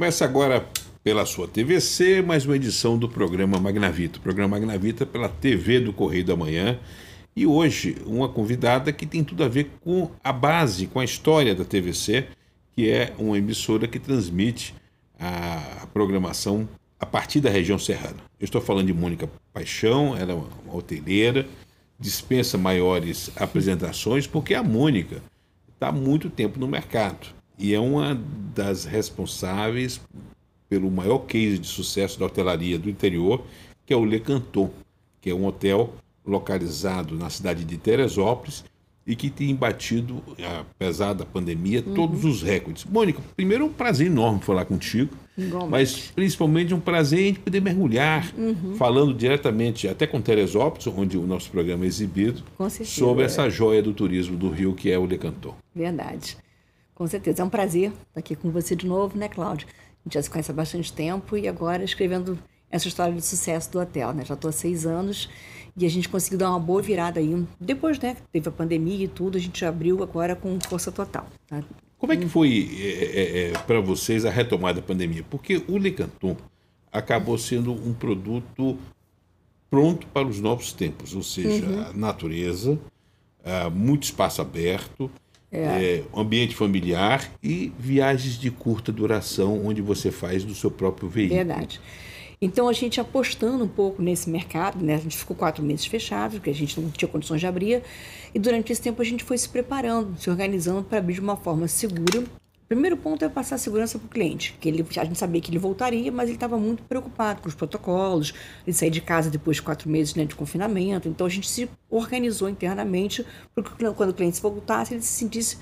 Começa agora pela sua TVC, mais uma edição do programa Magnavita. O programa Magnavita pela TV do Correio da Manhã. E hoje, uma convidada que tem tudo a ver com a base, com a história da TVC, que é uma emissora que transmite a programação a partir da região serrana. Eu estou falando de Mônica Paixão, ela é uma hoteleira, dispensa maiores apresentações, porque a Mônica está há muito tempo no mercado e é uma das responsáveis pelo maior case de sucesso da hotelaria do interior, que é o Le Canton, que é um hotel localizado na cidade de Teresópolis e que tem batido, apesar da pandemia, uhum. todos os recordes. Mônica, primeiro é um prazer enorme falar contigo, Igualmente. mas principalmente um prazer em poder mergulhar, uhum. falando diretamente, até com Teresópolis, onde o nosso programa é exibido, sobre essa joia do turismo do Rio, que é o Le Canton. Verdade. Com certeza. É um prazer estar aqui com você de novo, né, Cláudia? A gente já se conhece há bastante tempo e agora escrevendo essa história de sucesso do hotel, né? Já estou há seis anos e a gente conseguiu dar uma boa virada aí. Depois, né, teve a pandemia e tudo, a gente abriu agora com força total. Tá? Como é que foi é, é, para vocês a retomada da pandemia? Porque o Le Canton acabou sendo um produto pronto para os novos tempos, ou seja, uhum. natureza, uh, muito espaço aberto, é. É, ambiente familiar e viagens de curta duração, onde você faz do seu próprio veículo. Verdade. Então, a gente apostando um pouco nesse mercado, né? a gente ficou quatro meses fechado, porque a gente não tinha condições de abrir, e durante esse tempo a gente foi se preparando, se organizando para abrir de uma forma segura. Primeiro ponto é passar segurança para o cliente, que ele, a gente sabia que ele voltaria, mas ele estava muito preocupado com os protocolos, ele sair de casa depois de quatro meses né, de confinamento. Então, a gente se organizou internamente, porque quando o cliente voltasse, ele se sentisse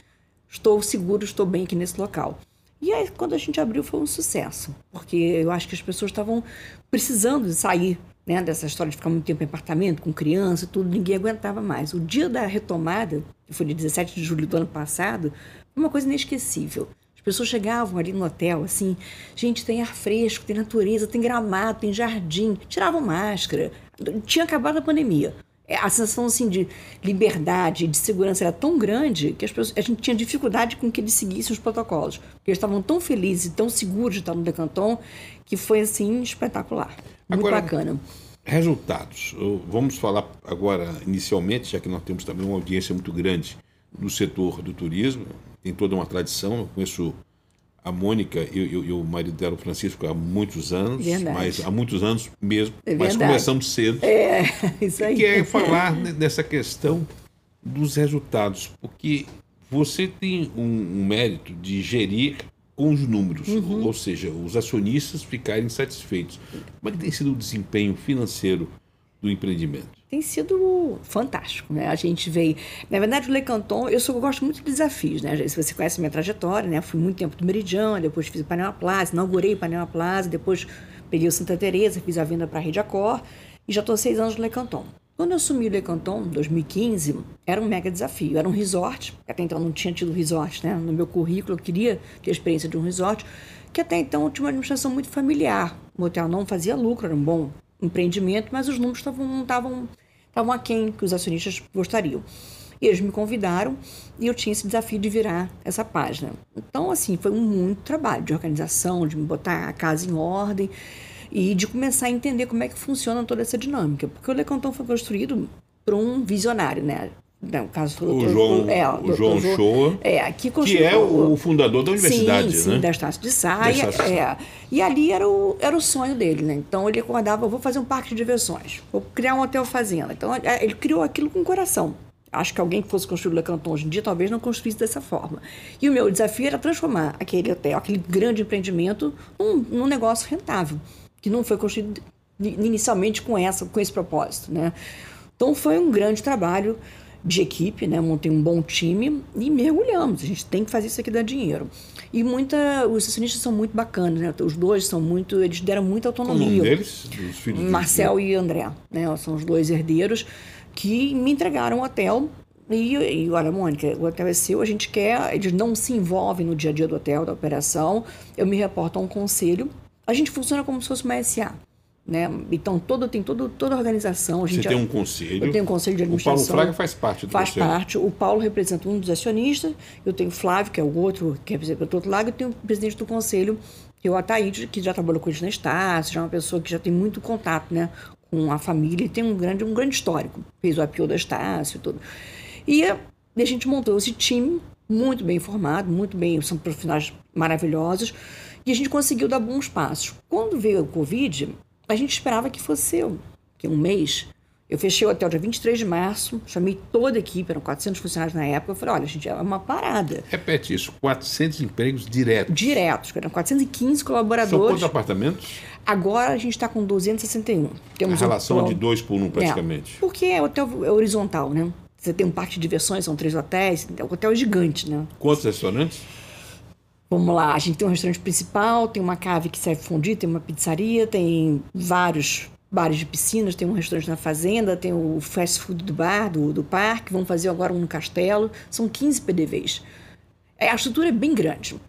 estou seguro, estou bem aqui nesse local. E aí, quando a gente abriu, foi um sucesso, porque eu acho que as pessoas estavam precisando de sair né, dessa história de ficar muito tempo em apartamento, com criança e tudo, ninguém aguentava mais. O dia da retomada, que foi de 17 de julho do ano passado, uma coisa inesquecível. As pessoas chegavam ali no hotel, assim, gente, tem ar fresco, tem natureza, tem gramado, tem jardim, tiravam máscara. Tinha acabado a pandemia. É, a sensação assim, de liberdade, de segurança era tão grande que as pessoas, a gente tinha dificuldade com que eles seguissem os protocolos. Porque eles estavam tão felizes e tão seguros de estar no Decanton que foi assim espetacular. Muito agora, bacana. Resultados. Vamos falar agora, inicialmente, já que nós temos também uma audiência muito grande no setor do turismo, tem toda uma tradição. Eu conheço a Mônica e, o marido dela, o Francisco, há muitos anos, verdade. mas há muitos anos mesmo, é mas começamos cedo. É, isso aí. Que é falar dessa questão dos resultados, porque você tem um, um mérito de gerir com os números, uhum. ou seja, os acionistas ficarem satisfeitos. Como é que tem sido o desempenho financeiro do empreendimento? Tem sido fantástico, né? A gente veio... Na verdade, o Le Canton, eu, sou, eu gosto muito de desafios, né? Se você conhece a minha trajetória, né? Fui muito tempo do Meridiano, depois fiz o Panema Plaza, inaugurei o Panema Plaza, depois peguei o Santa Teresa, fiz a venda para a Rede Accor e já estou seis anos no Le Canton. Quando eu assumi o Le Canton, em 2015, era um mega desafio. Era um resort, até então não tinha tido resort, né? No meu currículo, eu queria ter a experiência de um resort, que até então tinha uma administração muito familiar. O hotel não fazia lucro, era um bom empreendimento, mas os números tavam, não estavam estavam aquém que os acionistas gostariam. E eles me convidaram e eu tinha esse desafio de virar essa página. Então, assim, foi um muito trabalho de organização, de me botar a casa em ordem e de começar a entender como é que funciona toda essa dinâmica. Porque o Lecontão foi construído por um visionário, né? Não, caso o, o João, é, o, o João Shoa, é, que, que é o fundador da universidade, sim, né? Sim, da Estácio de Saia. É, e ali era o, era o sonho dele, né? Então ele acordava, vou fazer um parque de diversões, vou criar um hotel fazenda. Então é, ele criou aquilo com o coração. Acho que alguém que fosse construir o Le Canton hoje em dia talvez não construísse dessa forma. E o meu desafio era transformar aquele hotel, aquele grande empreendimento, num, num negócio rentável, que não foi construído inicialmente com essa, com esse propósito, né? Então foi um grande trabalho de equipe, né? Montei um bom time e mergulhamos. A gente tem que fazer isso aqui dar dinheiro. E muita, os acionistas são muito bacanas, né? Os dois são muito, eles deram muita autonomia. Nome deles? Os filhos Marcel e André, né? São os dois herdeiros que me entregaram o hotel e, e olha, Mônica, o hotel é seu, a gente quer, eles não se envolvem no dia a dia do hotel, da operação. Eu me reporto a um conselho. A gente funciona como se fosse uma SA. Né? Então, todo, tem todo, toda a organização. A gente Você tem um conselho. Eu tenho um conselho de administração. O Paulo Fraga faz parte do Faz conselho. parte. O Paulo representa um dos acionistas, eu tenho o Flávio, que é o outro, que representa o outro lado, eu tenho o presidente do conselho, Eu, a Thaís, que já trabalhou com eles na Estácio, já é uma pessoa que já tem muito contato, né? Com a família e tem um grande, um grande histórico. Fez o IPO da Estácio e tudo. E a gente montou esse time muito bem formado, muito bem, são profissionais maravilhosos, e a gente conseguiu dar bons passos. Quando veio o Covid, a gente esperava que fosse que um mês. Eu fechei o hotel dia 23 de março, chamei toda a equipe, eram 400 funcionários na época. Eu falei: olha, gente, é uma parada. Repete isso: 400 empregos diretos. Diretos, eram 415 colaboradores. São quantos apartamentos? Agora a gente está com 261. Temos a relação um... de dois por um, praticamente. É, porque é hotel é horizontal, né? Você tem um parque de diversões, são três hotéis, o hotel é gigante, né? Quantos restaurantes? Vamos lá, a gente tem um restaurante principal, tem uma cave que serve fondue, tem uma pizzaria, tem vários bares de piscinas, tem um restaurante na fazenda, tem o fast food do bar, do, do parque, vão fazer agora um no castelo. São 15 PDVs. É, a estrutura é bem grande,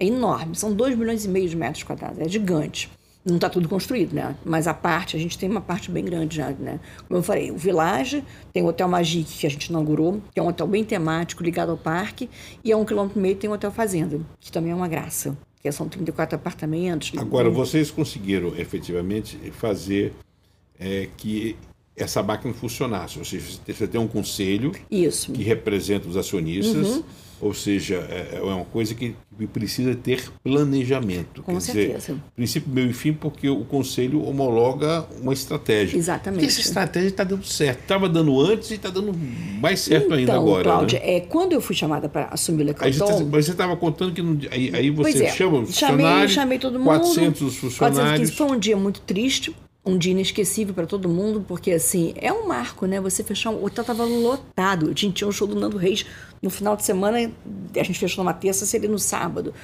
é enorme, são 2 milhões e meio de metros quadrados, é gigante. Não está tudo construído, né? Mas a parte, a gente tem uma parte bem grande já, né? Como eu falei, o Village, tem o Hotel Magic que a gente inaugurou, que é um hotel bem temático, ligado ao parque, e a um quilômetro e meio tem o Hotel Fazenda, que também é uma graça, que são 34 apartamentos. Agora, vocês conseguiram efetivamente fazer é, que essa máquina funcionasse, ou seja, você tem um conselho Isso. que representa os acionistas, uhum ou seja, é, é uma coisa que precisa ter planejamento. Com certeza. Dizer, princípio, meio e fim, porque o Conselho homologa uma estratégia. Exatamente. E essa estratégia está dando certo. Estava dando antes e está dando mais certo então, ainda agora. Cláudia, né? é, quando eu fui chamada para assumir o Lecanton... Tá, mas você estava contando que... Não, aí, aí você é, chama os chamei, funcionários... Chamei todo mundo. 400 funcionários. 415. Foi um dia muito triste um dia inesquecível para todo mundo, porque assim, é um marco, né? Você fechar um. O hotel tava lotado. Gente tinha um show do Nando Reis no final de semana, a gente fechou numa terça, seria no sábado.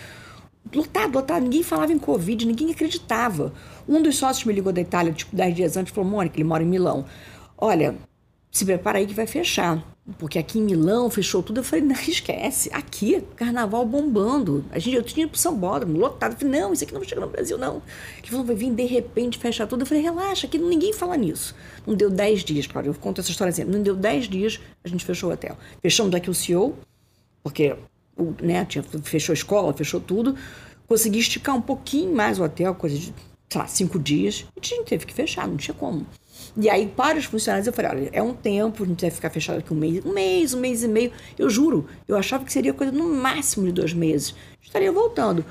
Lotado, lotado. Ninguém falava em Covid, ninguém acreditava. Um dos sócios me ligou da Itália, tipo, dez dias antes, falou: Mônica, ele mora em Milão. Olha, se prepara aí que vai fechar. Porque aqui em Milão fechou tudo. Eu falei, não, esquece. Aqui, carnaval bombando. A gente, eu tinha ido pro São Bódromo, lotado. Eu falei, não, isso aqui não vai chegar no Brasil, não. Ele falou, vai vir de repente fechar tudo. Eu falei, relaxa, aqui ninguém fala nisso. Não deu 10 dias, claro, eu conto essa história sempre. Não deu 10 dias, a gente fechou o hotel. Fechamos daqui o CEO, porque né, tinha, fechou a escola, fechou tudo. Consegui esticar um pouquinho mais o hotel, coisa de, sei lá, cinco dias. A gente teve que fechar, não tinha como. E aí, para os funcionários, eu falei: olha, é um tempo, a gente vai ficar fechado aqui um mês, um mês, um mês e meio. Eu juro, eu achava que seria coisa no máximo de dois meses. Estaria voltando.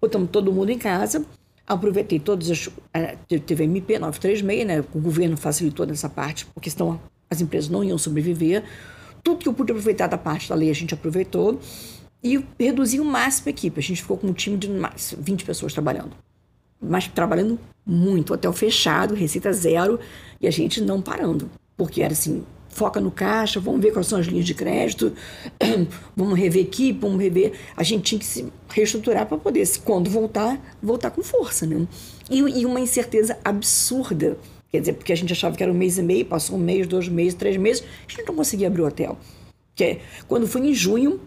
Botamos todo mundo em casa, aproveitei todas as. Eh, teve MP 936, né? O governo facilitou nessa parte, porque senão as empresas não iam sobreviver. Tudo que eu pude aproveitar da parte da lei, a gente aproveitou. E reduzi o máximo a equipe. A gente ficou com um time de mais 20 pessoas trabalhando mas trabalhando muito, hotel fechado, receita zero, e a gente não parando, porque era assim, foca no caixa, vamos ver quais são as linhas de crédito, vamos rever equipe, vamos rever. A gente tinha que se reestruturar para poder, quando voltar, voltar com força, né? E, e, uma incerteza absurda. Quer dizer, porque a gente achava que era um mês e meio, passou um mês, dois meses, três meses, a gente não conseguia abrir o hotel. Que quando foi em junho,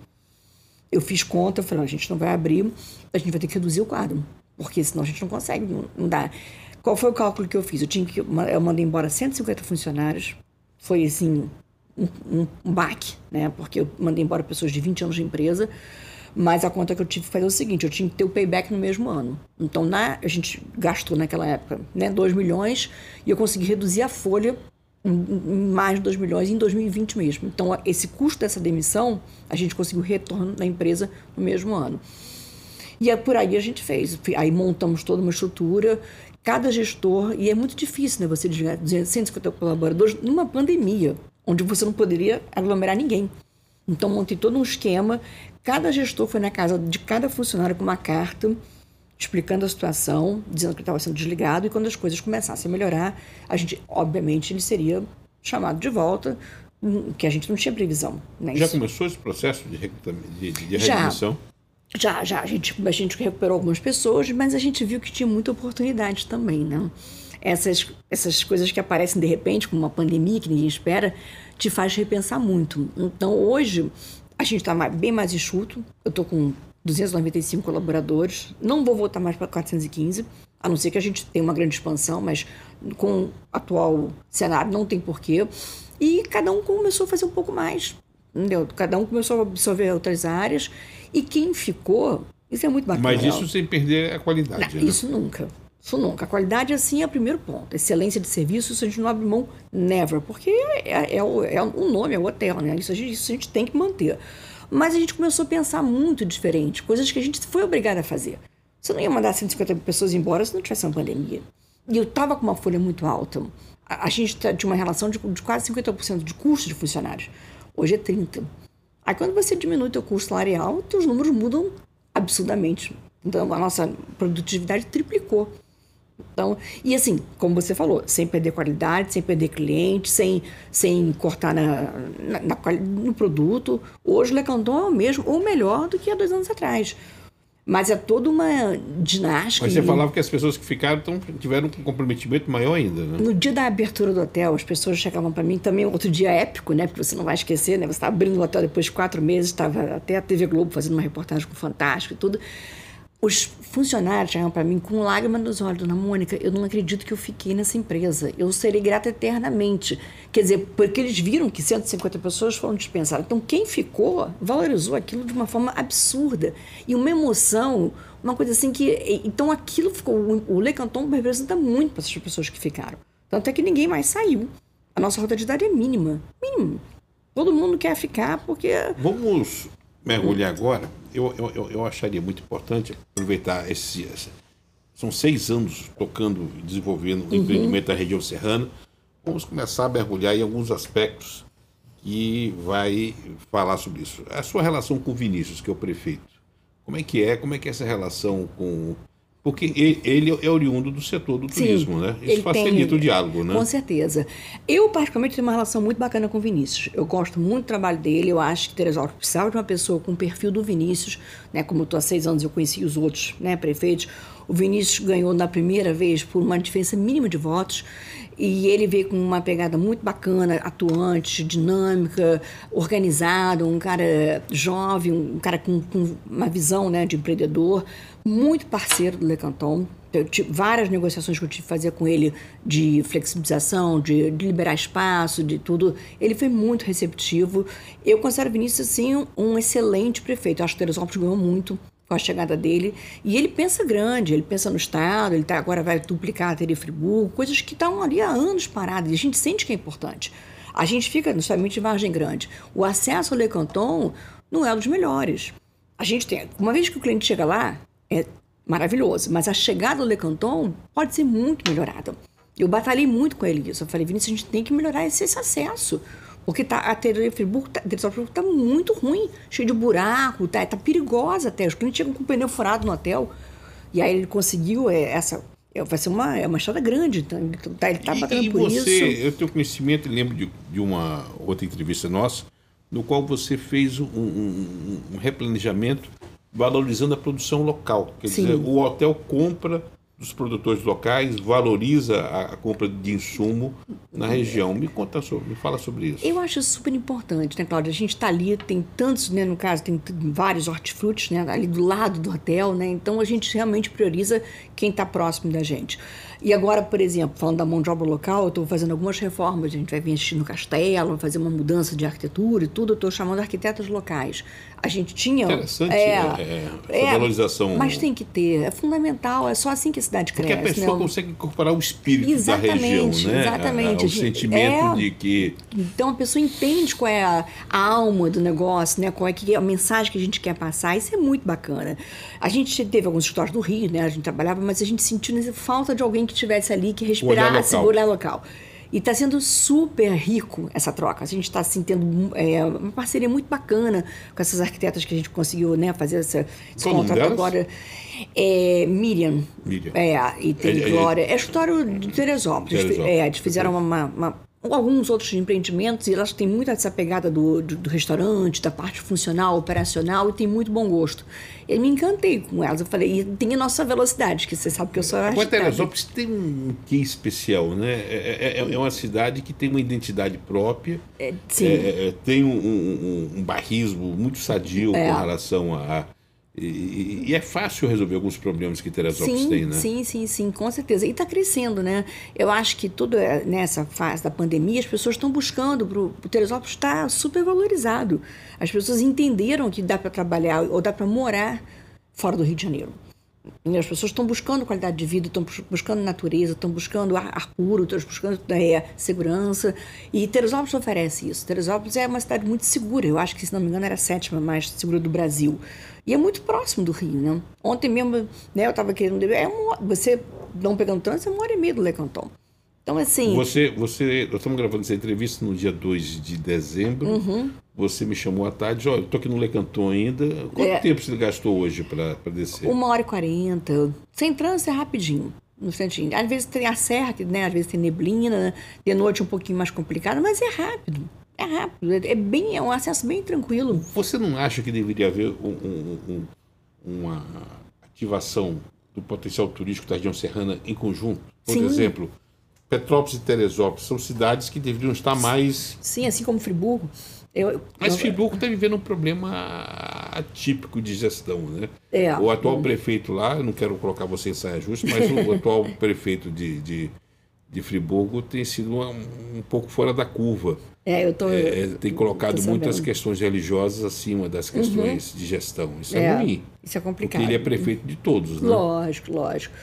eu fiz conta, falei, a gente não vai abrir, a gente vai ter que reduzir o quadro porque senão a gente não consegue, não, não dá. Qual foi o cálculo que eu fiz? Eu, tinha que, eu mandei embora 150 funcionários, foi assim, um, um, um baque, né? Porque eu mandei embora pessoas de 20 anos de empresa, mas a conta que eu tive que fazer é o seguinte: eu tinha que ter o payback no mesmo ano. Então, na, a gente gastou naquela época né, 2 milhões e eu consegui reduzir a folha em mais de 2 milhões em 2020 mesmo. Então, esse custo dessa demissão, a gente conseguiu retorno na empresa no mesmo ano. E é por aí a gente fez. Aí montamos toda uma estrutura, cada gestor, e é muito difícil, né, você desligar 150 colaboradores numa pandemia, onde você não poderia aglomerar ninguém. Então montei todo um esquema, cada gestor foi na casa de cada funcionário com uma carta explicando a situação, dizendo que estava sendo desligado e quando as coisas começassem a melhorar, a gente, obviamente, ele seria chamado de volta, hum, que a gente não tinha previsão. Né? Já começou esse processo de, de, de readmissão? Já, já, a gente, a gente recuperou algumas pessoas, mas a gente viu que tinha muita oportunidade também, né? Essas, essas coisas que aparecem de repente, como uma pandemia que ninguém espera, te faz repensar muito. Então, hoje, a gente está bem mais enxuto. Eu estou com 295 colaboradores. Não vou voltar mais para 415, a não ser que a gente tenha uma grande expansão, mas com o atual cenário não tem porquê. E cada um começou a fazer um pouco mais. Entendeu? Cada um começou a absorver outras áreas e quem ficou, Isso é muito bacana. Mas isso sem perder a qualidade. Não, né? Isso nunca. Isso nunca. A qualidade, assim, é o primeiro ponto. Excelência de serviço, isso a gente não abre mão never, porque é, é, o, é o nome, é o hotel, né? Isso a, gente, isso a gente tem que manter. Mas a gente começou a pensar muito diferente, coisas que a gente foi obrigada a fazer. Você não ia mandar 150 pessoas embora se não tivesse uma pandemia. E eu estava com uma folha muito alta. A, a gente tá, tinha uma relação de, de quase 50% de custo de funcionários. Hoje é 30%. Aí quando você diminui o teu custo salarial, teus números mudam absurdamente. Então a nossa produtividade triplicou. Então, e assim, como você falou, sem perder qualidade, sem perder cliente, sem, sem cortar na, na, na no produto. Hoje o Lecanton é o mesmo, ou melhor do que há dois anos atrás. Mas é toda uma ginástica. Mas você falava que as pessoas que ficaram tão, tiveram um comprometimento maior ainda, né? No dia da abertura do hotel, as pessoas chegavam para mim também, outro dia épico, né? Porque você não vai esquecer, né? Você está abrindo o hotel depois de quatro meses, estava até a TV Globo fazendo uma reportagem com o Fantástico e tudo. Os funcionários chegaram para mim com lágrimas nos olhos, dona Mônica, eu não acredito que eu fiquei nessa empresa. Eu serei grata eternamente. Quer dizer, porque eles viram que 150 pessoas foram dispensadas. Então, quem ficou valorizou aquilo de uma forma absurda. E uma emoção, uma coisa assim que. Então, aquilo ficou. O Lecanton representa muito para essas pessoas que ficaram. Tanto é que ninguém mais saiu. A nossa rotatividade é mínima. Mínima. Todo mundo quer ficar porque. Vamos mergulhar agora eu, eu, eu acharia muito importante aproveitar esse, esse são seis anos tocando e desenvolvendo o uhum. empreendimento da região serrana. Vamos começar a mergulhar em alguns aspectos que vai falar sobre isso. A sua relação com o Vinícius, que é o prefeito, como é que é? Como é que é essa relação com porque ele é oriundo do setor do turismo, Sim, né? Isso facilita tem, o diálogo, né? Com certeza. Eu, particularmente, tenho uma relação muito bacana com o Vinícius. Eu gosto muito do trabalho dele. Eu acho que Teresópolis precisava de uma pessoa com o perfil do Vinícius. Né? Como eu estou há seis anos, eu conheci os outros né, prefeitos. O Vinícius ganhou na primeira vez por uma diferença mínima de votos. E ele veio com uma pegada muito bacana, atuante, dinâmica, organizado, um cara jovem, um cara com, com uma visão né, de empreendedor, muito parceiro do Lecanton. Eu tive várias negociações que eu tive que fazer com ele de flexibilização, de, de liberar espaço, de tudo. Ele foi muito receptivo. Eu considero o Vinícius, assim, um excelente prefeito. Eu acho que Teresópolis ganhou muito com a chegada dele. E ele pensa grande, ele pensa no Estado, ele tá, agora vai duplicar a Tere Friburgo, coisas que estão ali há anos paradas e a gente sente que é importante. A gente fica necessariamente de margem grande. O acesso ao Le Canton não é um dos melhores. A gente tem, uma vez que o cliente chega lá, é maravilhoso, mas a chegada do Le Canton pode ser muito melhorada. Eu batalhei muito com ele nisso. Eu falei, Vinícius, a gente tem que melhorar esse, esse acesso. Porque tá, a Teresa Friburgo está tá muito ruim, cheio de buraco, tá, tá perigosa até. Os clientes chegam com o pneu furado no hotel. E aí ele conseguiu é, essa. É, vai ser uma, é uma estrada grande, então, tá, ele está batendo e, e por você, isso. Eu tenho conhecimento, lembro de, de uma outra entrevista nossa, no qual você fez um, um, um replanejamento valorizando a produção local. Quer Sim. dizer, o hotel compra dos produtores locais, valoriza a, compra de insumo na região. Me conta sobre, me fala sobre isso. Eu acho super importante, né, Cláudia? A gente está ali, tem tantos, né, no caso, tem vários hortifrutis, né, ali do lado do hotel, né? Então a gente realmente prioriza quem está próximo da gente. E agora, por exemplo, falando da mão de obra local, eu estou fazendo algumas reformas. A gente vai investir no castelo, fazer uma mudança de arquitetura e tudo. Eu estou chamando arquitetos locais. A gente tinha. Interessante é, é, essa é, valorização. Mas tem que ter, é fundamental. É só assim que a cidade cresce. Porque a pessoa né? consegue incorporar o espírito exatamente, da região, né? Exatamente. o sentimento é, de que. Então a pessoa entende qual é a, a, alma do negócio, né? Qual é que é a mensagem que a gente quer passar. Isso é muito bacana. A gente teve alguns escritórios do Rio, né? A gente trabalhava, mas a gente sentiu falta de alguém que estivesse ali, que respirasse o olhar local. E está sendo super rico essa troca. A gente está assim, tendo é, uma parceria muito bacana com essas arquitetas que a gente conseguiu né, fazer essa, esse contrato agora. É, Miriam. Miriam. É, e tem é, é Glória. É, é, é história de Teresópolis. Teresópolis. É, eles fizeram uma, uma alguns outros empreendimentos, e elas têm muito essa pegada do, do, do, restaurante, da parte funcional, operacional, e tem muito bom gosto. Eu me encantei com elas. Eu falei, e tem a nossa velocidade, que você sabe que eu sou arquiteta. Teresópolis tem um que especial, né? É, é, é, uma cidade que tem uma identidade própria, é, sim. É, é, tem um, um, um, barrismo muito sadio com relação a e, e, é fácil resolver alguns problemas que Teresópolis sim, tem, né? Sim, sim, sim, com certeza. E está crescendo, né? Eu acho que tudo é, nessa fase da pandemia, as pessoas estão buscando, pro, o Teresópolis está super valorizado. As pessoas entenderam que dá para trabalhar ou dá para morar fora do Rio de Janeiro. As pessoas estão buscando qualidade de vida, estão buscando natureza, estão buscando ar, ar puro, estão buscando é, segurança. E Teresópolis oferece isso. Teresópolis é uma cidade muito segura. Eu acho que, se não me engano, era a sétima mais segura do Brasil. E é muito próximo do Rio, né? Ontem mesmo, né, eu estava querendo... É você, não pegando trânsito, é uma hora e meia do Lecanton. Então, assim. Você, você, nós estamos gravando essa entrevista no dia 2 de dezembro. Uhum. Você me chamou à tarde, olha, eu estou aqui no Lecanton ainda. Quanto é, tempo você gastou hoje para descer? Uma hora e quarenta. Sem trânsito é rapidinho. No instantinho. Às vezes tem a serra, né? às vezes tem neblina, de noite um pouquinho mais complicado, mas é rápido. É rápido, é, é bem, é um acesso bem tranquilo. Você não acha que deveria haver um, um, um, uma ativação do potencial turístico da região serrana em conjunto? Por Sim. exemplo, Petrópolis e Teresópolis são cidades que deveriam estar mais. Sim, assim como Friburgo. Eu, mas eu... Friburgo está vivendo um problema atípico de gestão, né? É, o atual prefeito lá, não quero colocar você em saia justa, mas o atual prefeito de, de, de, Friburgo tem sido um, um pouco fora da curva. É, eu tô, é, tem colocado muitas questões religiosas acima das questões uhum. de gestão. Isso é, é, ruim. Isso é complicado. Porque ele é prefeito de todos, né? Lógico, lógico.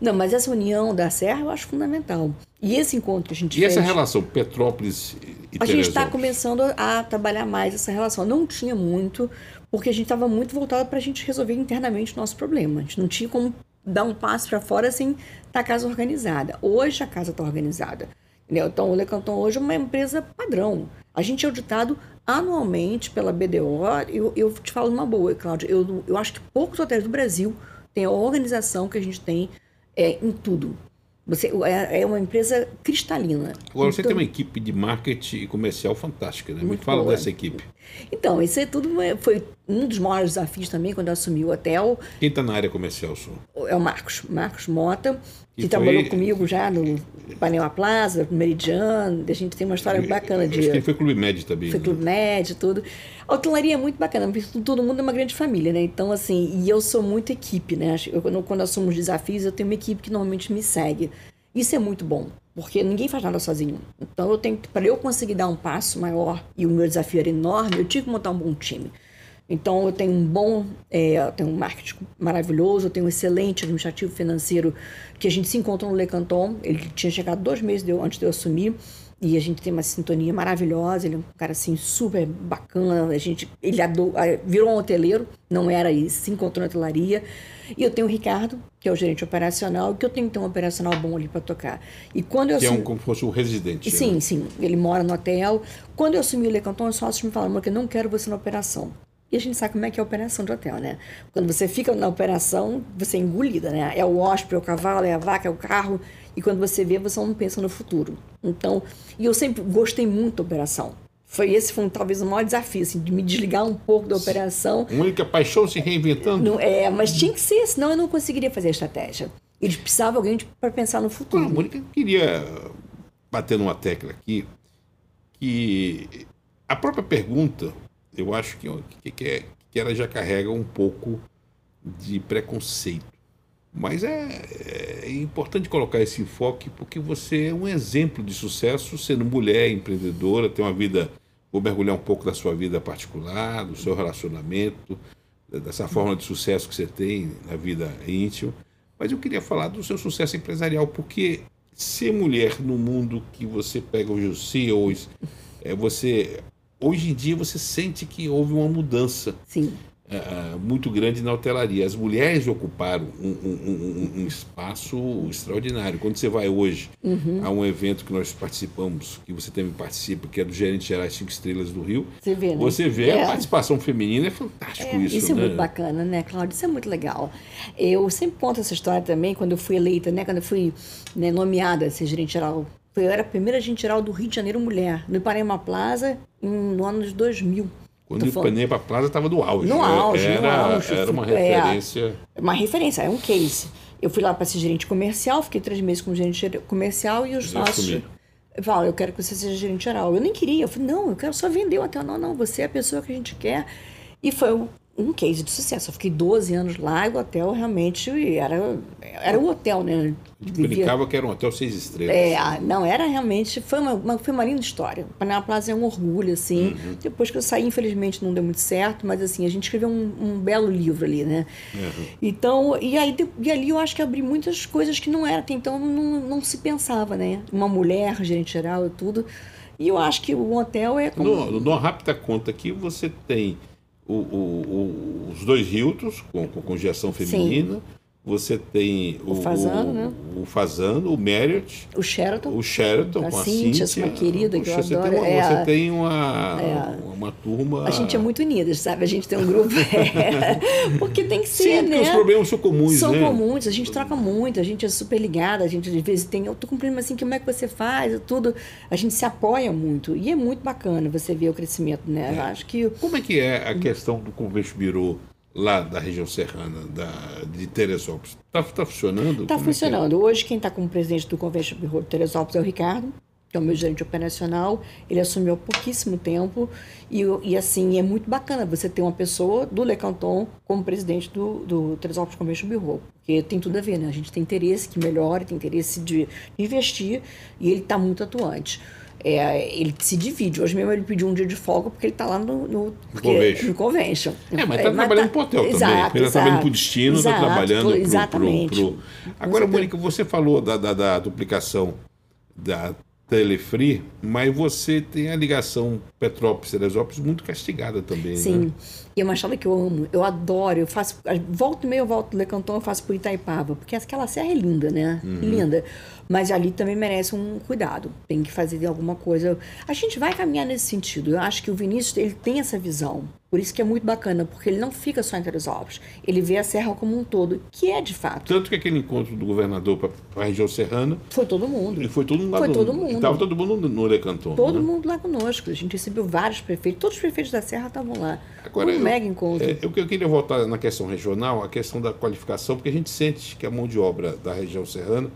Não, mas essa união da Serra eu acho fundamental. E esse encontro que a gente e fez... E essa relação Petrópolis e A gente está começando a trabalhar mais essa relação. Não tinha muito, porque a gente estava muito voltado para a gente resolver internamente o nosso problema. A gente não tinha como dar um passo para fora sem estar tá a casa organizada. Hoje a casa está organizada. Então, o Lecanton hoje é uma empresa padrão. A gente é auditado anualmente pela BDO. Eu, eu te falo uma boa, Cláudia. Eu, eu acho que poucos hotéis do Brasil têm a organização que a gente tem é, em tudo. Você, é, é uma empresa cristalina. Agora, você então, tem uma equipe de marketing comercial fantástica, né? Me fala boa. dessa equipe. Então, isso é tudo foi um dos maiores desafios também quando eu assumi o hotel. Quem está na área comercial, senhor? É o Marcos, Marcos Mota, que foi... trabalhou comigo já no Panema Plaza, no Meridiano. A gente tem uma história bacana de. Acho que ele foi Clube Médio também. Foi né? Clube Médio, tudo. A hotelaria é muito bacana, porque todo mundo é uma grande família, né? Então, assim, e eu sou muito equipe, né? Eu, quando assumo os desafios, eu tenho uma equipe que normalmente me segue. Isso é muito bom, porque ninguém faz nada sozinho. Então, eu tenho para eu conseguir dar um passo maior e o meu desafio era enorme, eu tive que montar um bom time. Então, eu tenho um bom, é, eu tenho um marketing maravilhoso, eu tenho um excelente administrativo financeiro que a gente se encontrou no Le Canton. Ele tinha chegado dois meses de eu, antes de eu assumir e a gente tem uma sintonia maravilhosa. Ele é um cara assim super bacana. A gente, ele ador, virou um hoteleiro, não era e se encontrou na hotelaria. E eu tenho o Ricardo, que é o gerente operacional, que eu tenho que ter um operacional bom ali para tocar. E quando eu que assumi... é um, como se fosse um residente. Sim, né? sim. Ele mora no hotel. Quando eu assumi o Le Canton, os sócios me falaram que eu não quero você na operação. E a gente sabe como é que é a operação de hotel, né? Quando você fica na operação, você é engolida, né? É o hóspede, é o cavalo, é a vaca, é o carro. E quando você vê, você não pensa no futuro. Então, e eu sempre gostei muito da operação. Foi esse foi talvez o maior desafio, assim, de me desligar um pouco da operação. Única paixão se reinventando. Não, é, mas tinha que ser, senão eu não conseguiria fazer a estratégia. Eles precisavam de alguém para pensar no futuro. A Mônica queria bater numa tecla aqui que a própria pergunta eu acho que, que, é, que ela já carrega um pouco de preconceito. Mas é, é, importante colocar esse enfoque porque você é um exemplo de sucesso sendo mulher, empreendedora, tem uma vida. Vou mergulhar um pouco da sua vida particular, do seu relacionamento, dessa forma de sucesso que você tem na vida íntima. Mas eu queria falar do seu sucesso empresarial, porque ser mulher no mundo que você pega os CEOs, é, você hoje em dia você sente que houve uma mudança uh, muito grande na hotelaria. As mulheres ocuparam um, um, um, um espaço extraordinário. Quando você vai hoje uhum. a um evento que nós participamos, que você também participa, que é do Gerente Gerais Cinco Estrelas do Rio, você vê, né? você vê é. a participação feminina, é fantástico é, isso. Isso né? é muito bacana, né, Cláudia? Isso é muito legal. Eu sempre conto essa história também, quando eu fui eleita, né, quando eu fui né, nomeada a ser gerente geral eu era a primeira agente geral do Rio de Janeiro mulher, no Ipanema Plaza, no ano de 2000. Quando o Ipanema Plaza estava no auge. No né? auge, era, no auge. Era uma referência. É, uma referência, é um case. Eu fui lá para ser gerente comercial, fiquei três meses como gerente comercial e os sócios falaram, eu quero que você seja gerente geral. Eu nem queria, eu falei, não, eu quero só vender o hotel. Não, não, você é a pessoa que a gente quer. E foi um case de sucesso. Eu fiquei 12 anos lá e o hotel realmente era, era o hotel, né? Brincava que era um hotel seis estrelas. É, não, era realmente, foi uma, uma, foi uma linda história. Panela Plaza é um orgulho, assim. Uhum. Depois que eu saí, infelizmente, não deu muito certo, mas assim, a gente escreveu um, um belo livro ali, né? Uhum. Então, e, aí, e ali eu acho que abri muitas coisas que não era, até então não, não se pensava, né? Uma mulher, gerente geral e tudo. E eu acho que o hotel é. Como... No, no rápida conta aqui, você tem o, o, os dois Hiltons com, com conjunção feminina. Sim. Você tem o, o Fazano, né? o Fazano, o Marriott. O Sheraton. O Sheraton, a com a Cíntia. Cíntia, uma querida que eu você adoro. Tem uma, é você a, tem uma, é uma turma... A gente é muito unida, sabe? A gente tem um grupo... É, porque tem que ser, Sim, né? os problemas são comuns, São né? comuns, a gente troca muito, a gente é super ligada, a gente às vezes tem... Eu tô um problema assim, como é que você faz? Tudo. A gente se apoia muito. E é muito bacana você ver o crescimento, né? É. Acho que... Como é que é a questão do Convênio Birô? Lá da região serrana da, de Teresópolis. Está tá funcionando? Está funcionando. É é? Hoje, quem está como presidente do Convention Bureau de Teresópolis é o Ricardo, que é o meu gerente operacional. Ele assumiu há pouquíssimo tempo. E, e assim, é muito bacana você ter uma pessoa do Le Canton como presidente do, do Teresópolis Convention Bureau. Porque tem tudo a ver, né? A gente tem interesse que melhore, tem interesse de investir e ele está muito atuante. É, ele se divide. Hoje mesmo ele pediu um dia de folga porque ele está lá no, no, porque, convention. no convention. É, mas está é, trabalhando para o hotel exato, também. Ele está trabalhando para o destino, está trabalhando para pro... Agora, Mônica, você falou da, da, da duplicação da Telefree, mas você tem a ligação Petrópolis-Teresópolis muito castigada também. Sim, né? E é uma chave que eu amo, eu adoro, eu faço, volto e meio eu volto do Lecanton, eu faço por Itaipava, porque aquela serra é linda, né? Uhum. Linda. Mas ali também merece um cuidado, tem que fazer alguma coisa. A gente vai caminhar nesse sentido. Eu acho que o Vinícius ele tem essa visão. Por isso que é muito bacana, porque ele não fica só em Teresópolis. Ele vê a serra como um todo, que é de fato. Tanto que aquele encontro do governador para a região serrana. Foi todo mundo. E foi todo mundo lá Foi todo mundo. Estava todo mundo no Lecanton. Todo né? mundo lá conosco. A gente recebeu vários prefeitos, todos os prefeitos da serra estavam lá. Agora, um mega encontro. É, eu, eu queria voltar na questão regional, a questão da qualificação, porque a gente sente que a mão de obra da região serrana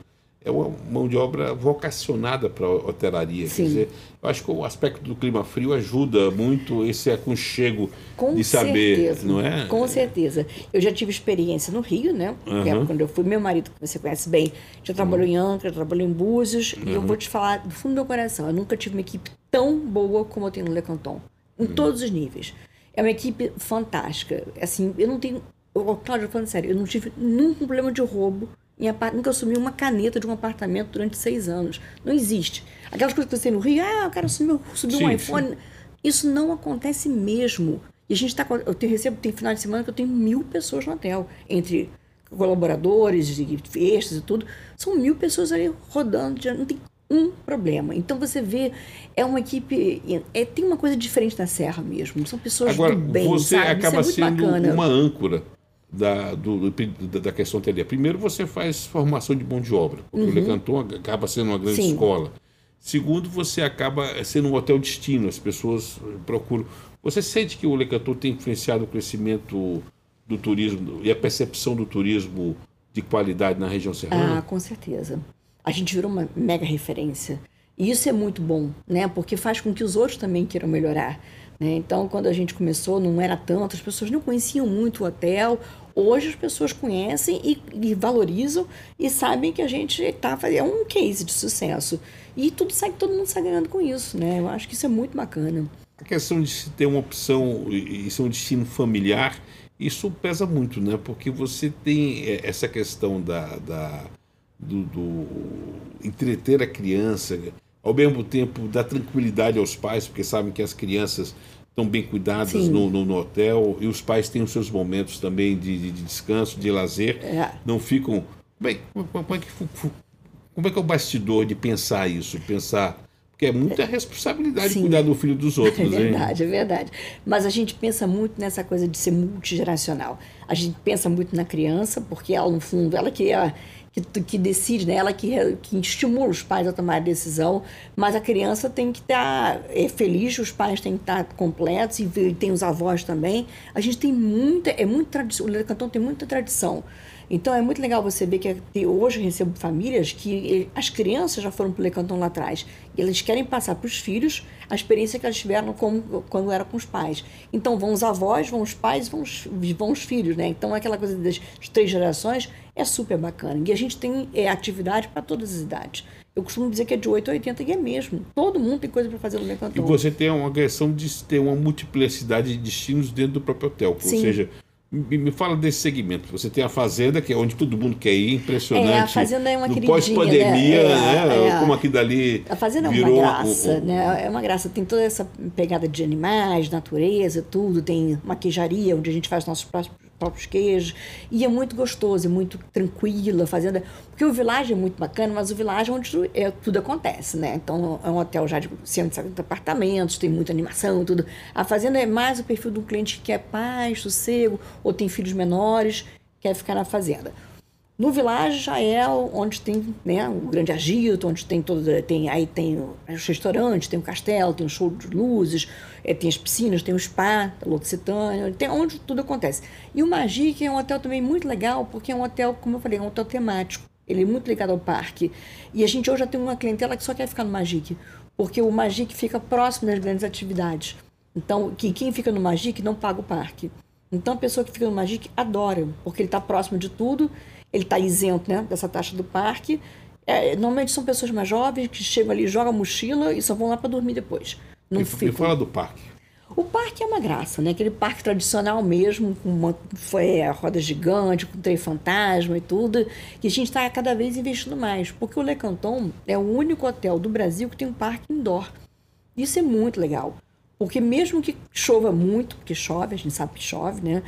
é uma mão de obra vocacionada para a hotelaria. Sim. Quer dizer, eu acho que o aspecto do clima frio ajuda muito esse aconchego Com de saber, certeza. não é? Com certeza. Eu já tive experiência no Rio, né? Uhum. quando eu fui, meu marido, que você conhece bem, já trabalhou uhum. em Angra, trabalhou em Búzios, uhum. e eu vou te falar do fundo do meu coração, eu nunca tive uma equipe tão boa como eu tenho no Le Canton, em uhum. todos os níveis. É uma equipe fantástica. Assim, eu não tenho... Eu, Cláudio, falando sério, eu não tive nenhum problema de roubo nunca assumi uma caneta de um apartamento durante seis anos. Não existe. Aquelas coisas que você tem no Rio, ah, eu quero subir, subir sim, um iPhone. Sim. Isso não acontece mesmo. E a gente está. Eu tenho, recebo, tem final de semana que eu tenho mil pessoas no hotel, entre colaboradores e extras e tudo. São mil pessoas ali rodando, não tem um problema. Então você vê, é uma equipe. É, tem uma coisa diferente da Serra mesmo. São pessoas Agora, do bem. Você sabe? acaba é sendo bacana. uma âncora da, do, da questão hoteleira. Primeiro, você faz formação de mão de obra, porque uhum. o Le Canton acaba sendo uma grande Sim. escola. Segundo, você acaba sendo um hotel destino, as pessoas procuram. Você sente que o Le Canton tem influenciado o crescimento do turismo e a percepção do turismo de qualidade na região serrana? Ah, com certeza. A gente virou uma mega referência. E isso é muito bom, né? Porque faz com que os outros também queiram melhorar. Né? Então, quando a gente começou, não era tanto, as pessoas não conheciam muito o hotel. Hoje as pessoas conhecem e, e valorizam e sabem que a gente está fazendo é um case de sucesso. E tudo sai, todo mundo sai ganhando com isso, né? Eu acho que isso é muito bacana. A questão de se ter uma opção e ser um destino familiar, isso pesa muito, né? Porque você tem é, essa questão da, da do, do entreter a criança, ao mesmo tempo dar tranquilidade aos pais, porque sabem que as crianças estão bem cuidadas no, no, no, hotel e os pais têm os seus momentos também de, de, de descanso, de lazer, é. não ficam. Bem, como é, que, como é que é o bastidor de pensar isso? Pensar. Porque é muita responsabilidade Sim. cuidar do filho dos outros, É verdade, hein? é verdade. Mas a gente pensa muito nessa coisa de ser multigeracional. A gente pensa muito na criança, porque ela, no fundo, ela que é que, que decide, né? ela que, que estimula os pais a tomar a decisão, mas a criança tem que estar tá, é, feliz, os pais têm que estar tá completos e tem os avós também. A gente tem muita, é muito tradição, o Canton tem muita tradição. Então é muito legal você ver que hoje eu recebo famílias que as crianças já foram para o Lecanton lá atrás e eles querem passar para os filhos a experiência que elas tiveram como, quando era com os pais. Então vão os avós, vão os pais, vão os, vão os filhos, né? Então aquela coisa das três gerações é super bacana. E a gente tem é, atividade para todas as idades. Eu costumo dizer que é de 8 a 80 e é mesmo. Todo mundo tem coisa para fazer no Lecanton. E você tem uma questão de ter uma multiplicidade de destinos dentro do próprio hotel. Sim. Ou seja, me, fala desse segmento. Você tem a Fazenda, que é onde todo mundo quer ir, impressionante. É, a Fazenda é uma queridinha. Pós-pandemia, né? né? É, é, como aqui dali. A Fazenda é uma graça, né? É uma graça. Tem toda essa pegada de animais, natureza, tudo. Tem uma queijaria, onde a gente faz nossos próprios queijos. E é muito gostoso, é muito tranquilo a fazenda. Porque o Village é muito bacana, mas o Village é onde tudo, é, tudo acontece, né? Então é um hotel já de 170 apartamentos, tem muita animação, tudo. A fazenda é mais o perfil do cliente que quer paz, sossego, ou tem filhos menores, quer ficar na fazenda. No Village já é onde tem né, o grande agito, onde tem todo. Tem, aí tem os restaurantes, tem o castelo, tem o show de luzes, é, tem as piscinas, tem o spa, a L'Occitânia, tem onde tudo acontece. E o Magic é um hotel também muito legal, porque é um hotel, como eu falei, é um hotel temático. Ele é muito ligado ao parque. E a gente hoje já tem uma clientela que só quer ficar no Magic, porque o Magic fica próximo das grandes atividades. Então, que quem fica no Magic não paga o parque. Então, a pessoa que fica no Magic adora, porque ele está próximo de tudo ele está isento né, dessa taxa do parque. É, normalmente são pessoas mais jovens que chegam ali, jogam a mochila e só vão lá para dormir depois. Não e, ficam... fala do parque. O parque é uma graça, né? Aquele parque tradicional mesmo, com uma foi, é, roda gigante, com trem fantasma e tudo. E a gente está cada vez investindo mais, porque o Le Canton é o único hotel do Brasil que tem um parque indoor. Isso é muito legal. Porque mesmo que chova muito, porque chove, a gente sabe que chove, né?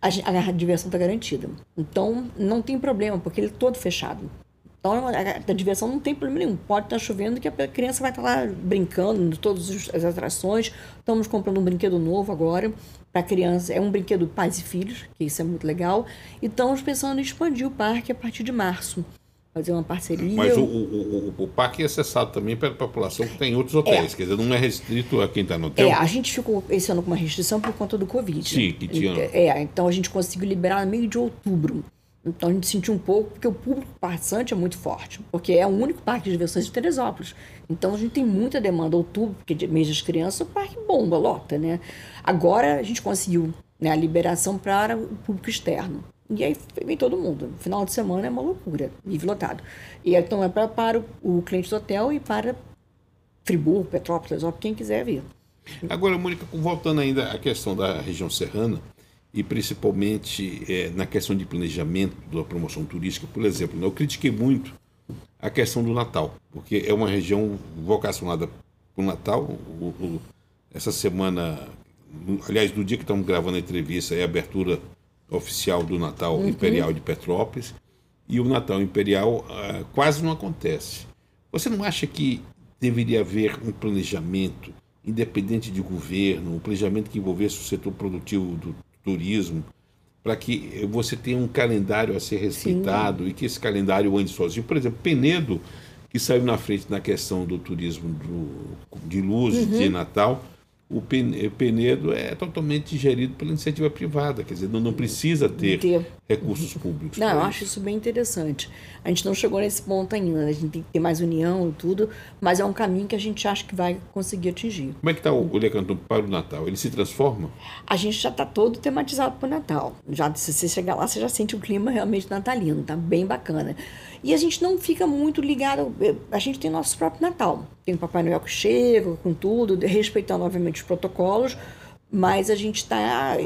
A, a diversão está garantida. Então, não tem problema, porque ele é todo fechado. Então, a, a diversão não tem problema nenhum. Pode estar tá chovendo que a criança vai estar tá lá brincando em todas as atrações. Estamos comprando um brinquedo novo agora para criança. É um brinquedo pais e filhos, que isso é muito legal. E estamos pensando em expandir o parque a partir de março fazer uma parceria. Mas o, o, o, o PAC é acessado também pela população que tem outros hotéis, é. quer dizer, não é restrito a quem está no hotel. É, a gente ficou esse ano com uma restrição por conta do Covid. Sim, que tinha. É, então a gente conseguiu liberar no meio de outubro. Então a gente sentiu um pouco, porque o público passante é muito forte, porque é o único parque de diversões de Teresópolis. Então a gente tem muita demanda. Outubro, porque de mês das crianças, o parque bomba, lota, né? Agora a gente conseguiu né, a liberação para o público externo. E aí vem todo mundo. Final de semana é uma loucura, nível lotado. E então é para, para o cliente do hotel e para Friburgo, Petrópolis, ou quem quiser vir. Agora, Mônica, voltando ainda à questão da região serrana, e principalmente é, na questão de planejamento da promoção turística, por exemplo, né, eu critiquei muito a questão do Natal, porque é uma região vocacionada para o Natal. Essa semana, aliás, no dia que estamos gravando a entrevista, é a abertura oficial do Natal uhum. Imperial de Petrópolis e o Natal Imperial uh, quase não acontece. Você não acha que deveria haver um planejamento independente de governo, um planejamento que envolvesse o setor produtivo do turismo, para que você tenha um calendário a ser respeitado Sim. e que esse calendário ande sozinho? Por exemplo, Penedo, que saiu na frente na questão do turismo do, de luzes uhum. de Natal, o Penedo é totalmente gerido pela iniciativa privada, quer dizer, não, não precisa ter, ter. recursos públicos. Não, eu acho isso bem interessante. A gente não chegou nesse ponto ainda, a gente tem que ter mais união e tudo, mas é um caminho que a gente acha que vai conseguir atingir. Como é que está o, o para o Natal? Ele se transforma? A gente já está todo tematizado para o Natal. Já, se você chegar lá, você já sente o clima realmente natalino, tá bem bacana. E a gente não fica muito ligado. A gente tem nosso próprio Natal. Tem o Papai Noel que chega com tudo, respeitando, obviamente, os protocolos, mas a gente está.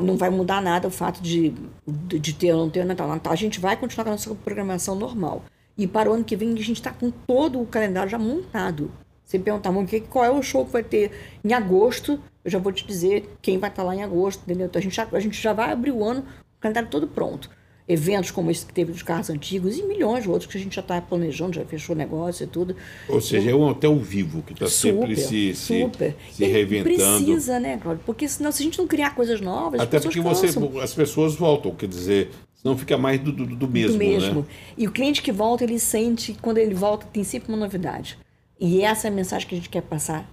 Não vai mudar nada o fato de, de, de ter ou não ter o Natal. A gente vai continuar com a nossa programação normal. E para o ano que vem a gente está com todo o calendário já montado. Você perguntar, qual é o show que vai ter em agosto? Eu já vou te dizer quem vai estar lá em agosto, entendeu? Então a gente já, a gente já vai abrir o ano, o calendário todo pronto eventos como esse que teve dos carros antigos e milhões de outros que a gente já está planejando, já fechou negócio e tudo. Ou seja, é um hotel vivo que está sempre se, super. se, se reventando. Precisa, né, Cláudio? Porque senão, se a gente não criar coisas novas, Até porque você, as pessoas voltam, quer dizer, senão fica mais do, do, do mesmo. Do mesmo. Né? E o cliente que volta, ele sente, quando ele volta, tem sempre uma novidade. E essa é a mensagem que a gente quer passar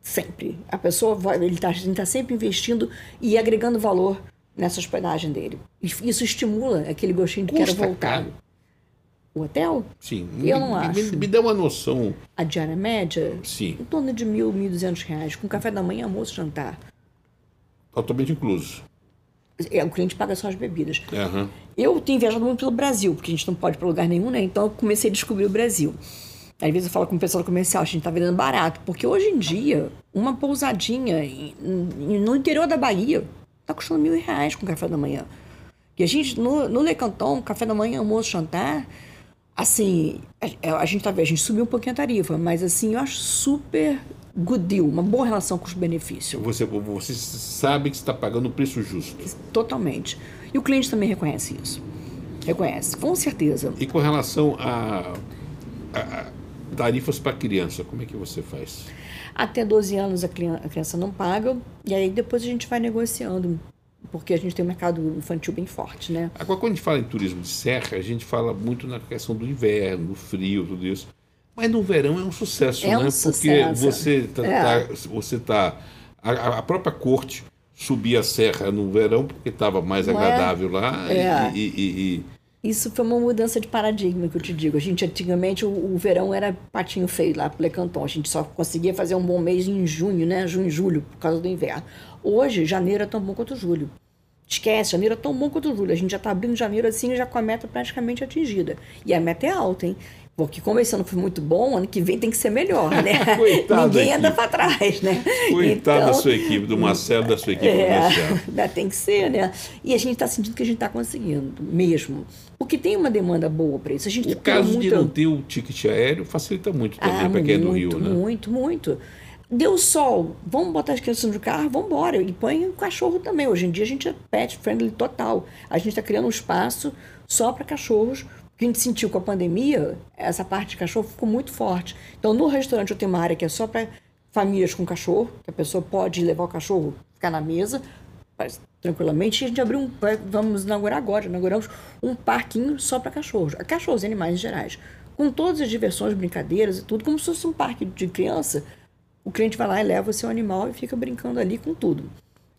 sempre. A pessoa ele está tá sempre investindo e agregando valor nessa hospedagem dele. Isso estimula aquele gostinho de Custa quero voltar. Caro. O hotel? Sim. Eu não me, acho. Me, dá uma noção. A diária média? Sim. Em torno de mil, mil duzentos reais, com café da manhã, almoço, jantar. Totalmente incluso. É, o cliente paga só as bebidas. Uhum. Eu tenho viajado muito pelo Brasil, porque a gente não pode ir para lugar nenhum, né? Então eu comecei a descobrir o Brasil. Às vezes eu falo com o pessoal comercial, a gente está vendendo barato, porque hoje em dia, uma pousadinha no interior da Bahia está custando mil reais com café da manhã. E a gente, no, no Le Canton, café da manhã, almoço, jantar, assim, a, a gente tá, a gente subiu um pouquinho a tarifa, mas assim, eu acho super good deal, uma boa relação custo-benefício. Você, você sabe que está pagando o preço justo. Totalmente. E o cliente também reconhece isso. Reconhece, com certeza. E com relação a, a, a tarifas para criança, como é que você faz? Até 12 anos a criança não paga, e aí depois a gente vai negociando porque a gente tem um mercado infantil bem forte, né? Agora, quando a gente fala em turismo de serra, a gente fala muito na questão do inverno, do frio, tudo isso. Mas no verão é um sucesso, é né? Um Porque sucesso. você está é. tá, você tá a, a, própria corte subia a serra no verão porque estava mais Não é? agradável é? lá é. e, e, e, isso foi uma mudança de paradigma que eu te digo. A gente, antigamente, o, o verão era patinho feio lá pro Lecanton. A gente só conseguia fazer um bom mês em junho, né? Junho e julho, por causa do inverno. Hoje, janeiro é tão bom quanto julho. Esquece, janeiro é tão bom quanto julho. A gente já está abrindo janeiro assim, já com a meta praticamente atingida. E a meta é alta, hein? Porque como esse ano foi muito bom, ano que vem tem que ser melhor, né? Ninguém anda para trás, né? Coitado então, da sua equipe, do Marcelo, da sua equipe é, comercial. Tem que ser, né? E a gente está sentindo que a gente está conseguindo, mesmo. Porque tem uma demanda boa para isso. A gente o caso muito... de não ter o ticket aéreo facilita muito também ah, para quem é do Rio, né? Muito, muito. Deu sol, vamos botar as crianças no carro, vamos embora. E põe o cachorro também. Hoje em dia a gente é pet friendly total. A gente está criando um espaço só para cachorros, que a gente sentiu com a pandemia, essa parte de cachorro ficou muito forte. Então, no restaurante eu tenho uma área que é só para famílias com cachorro, que a pessoa pode levar o cachorro, ficar na mesa tranquilamente. E a gente abriu um. Vamos inaugurar agora, inauguramos um parquinho só para cachorros, cachorros e animais em gerais. Com todas as diversões, brincadeiras e tudo, como se fosse um parque de criança. O cliente vai lá e leva o seu animal e fica brincando ali com tudo.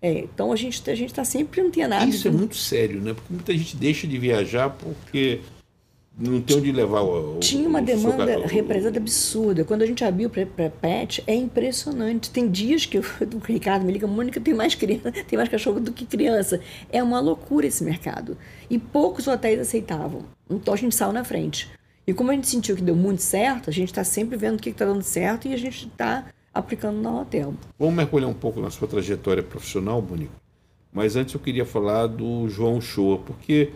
É, então a gente a gente está sempre antenado. Isso é muito sério, né? Porque muita gente deixa de viajar porque não tem onde levar o. Tinha uma o demanda represada absurda. Quando a gente abriu para pet, é impressionante. Tem dias que o Ricardo me liga, Mônica, tem mais criança, tem mais cachorro do que criança. É uma loucura esse mercado. E poucos hotéis aceitavam. Então a gente saiu na frente. E como a gente sentiu que deu muito certo, a gente está sempre vendo o que está dando certo e a gente está aplicando no hotel. Vamos mergulhar um pouco na sua trajetória profissional, Mônica. Mas antes eu queria falar do João Shoa, porque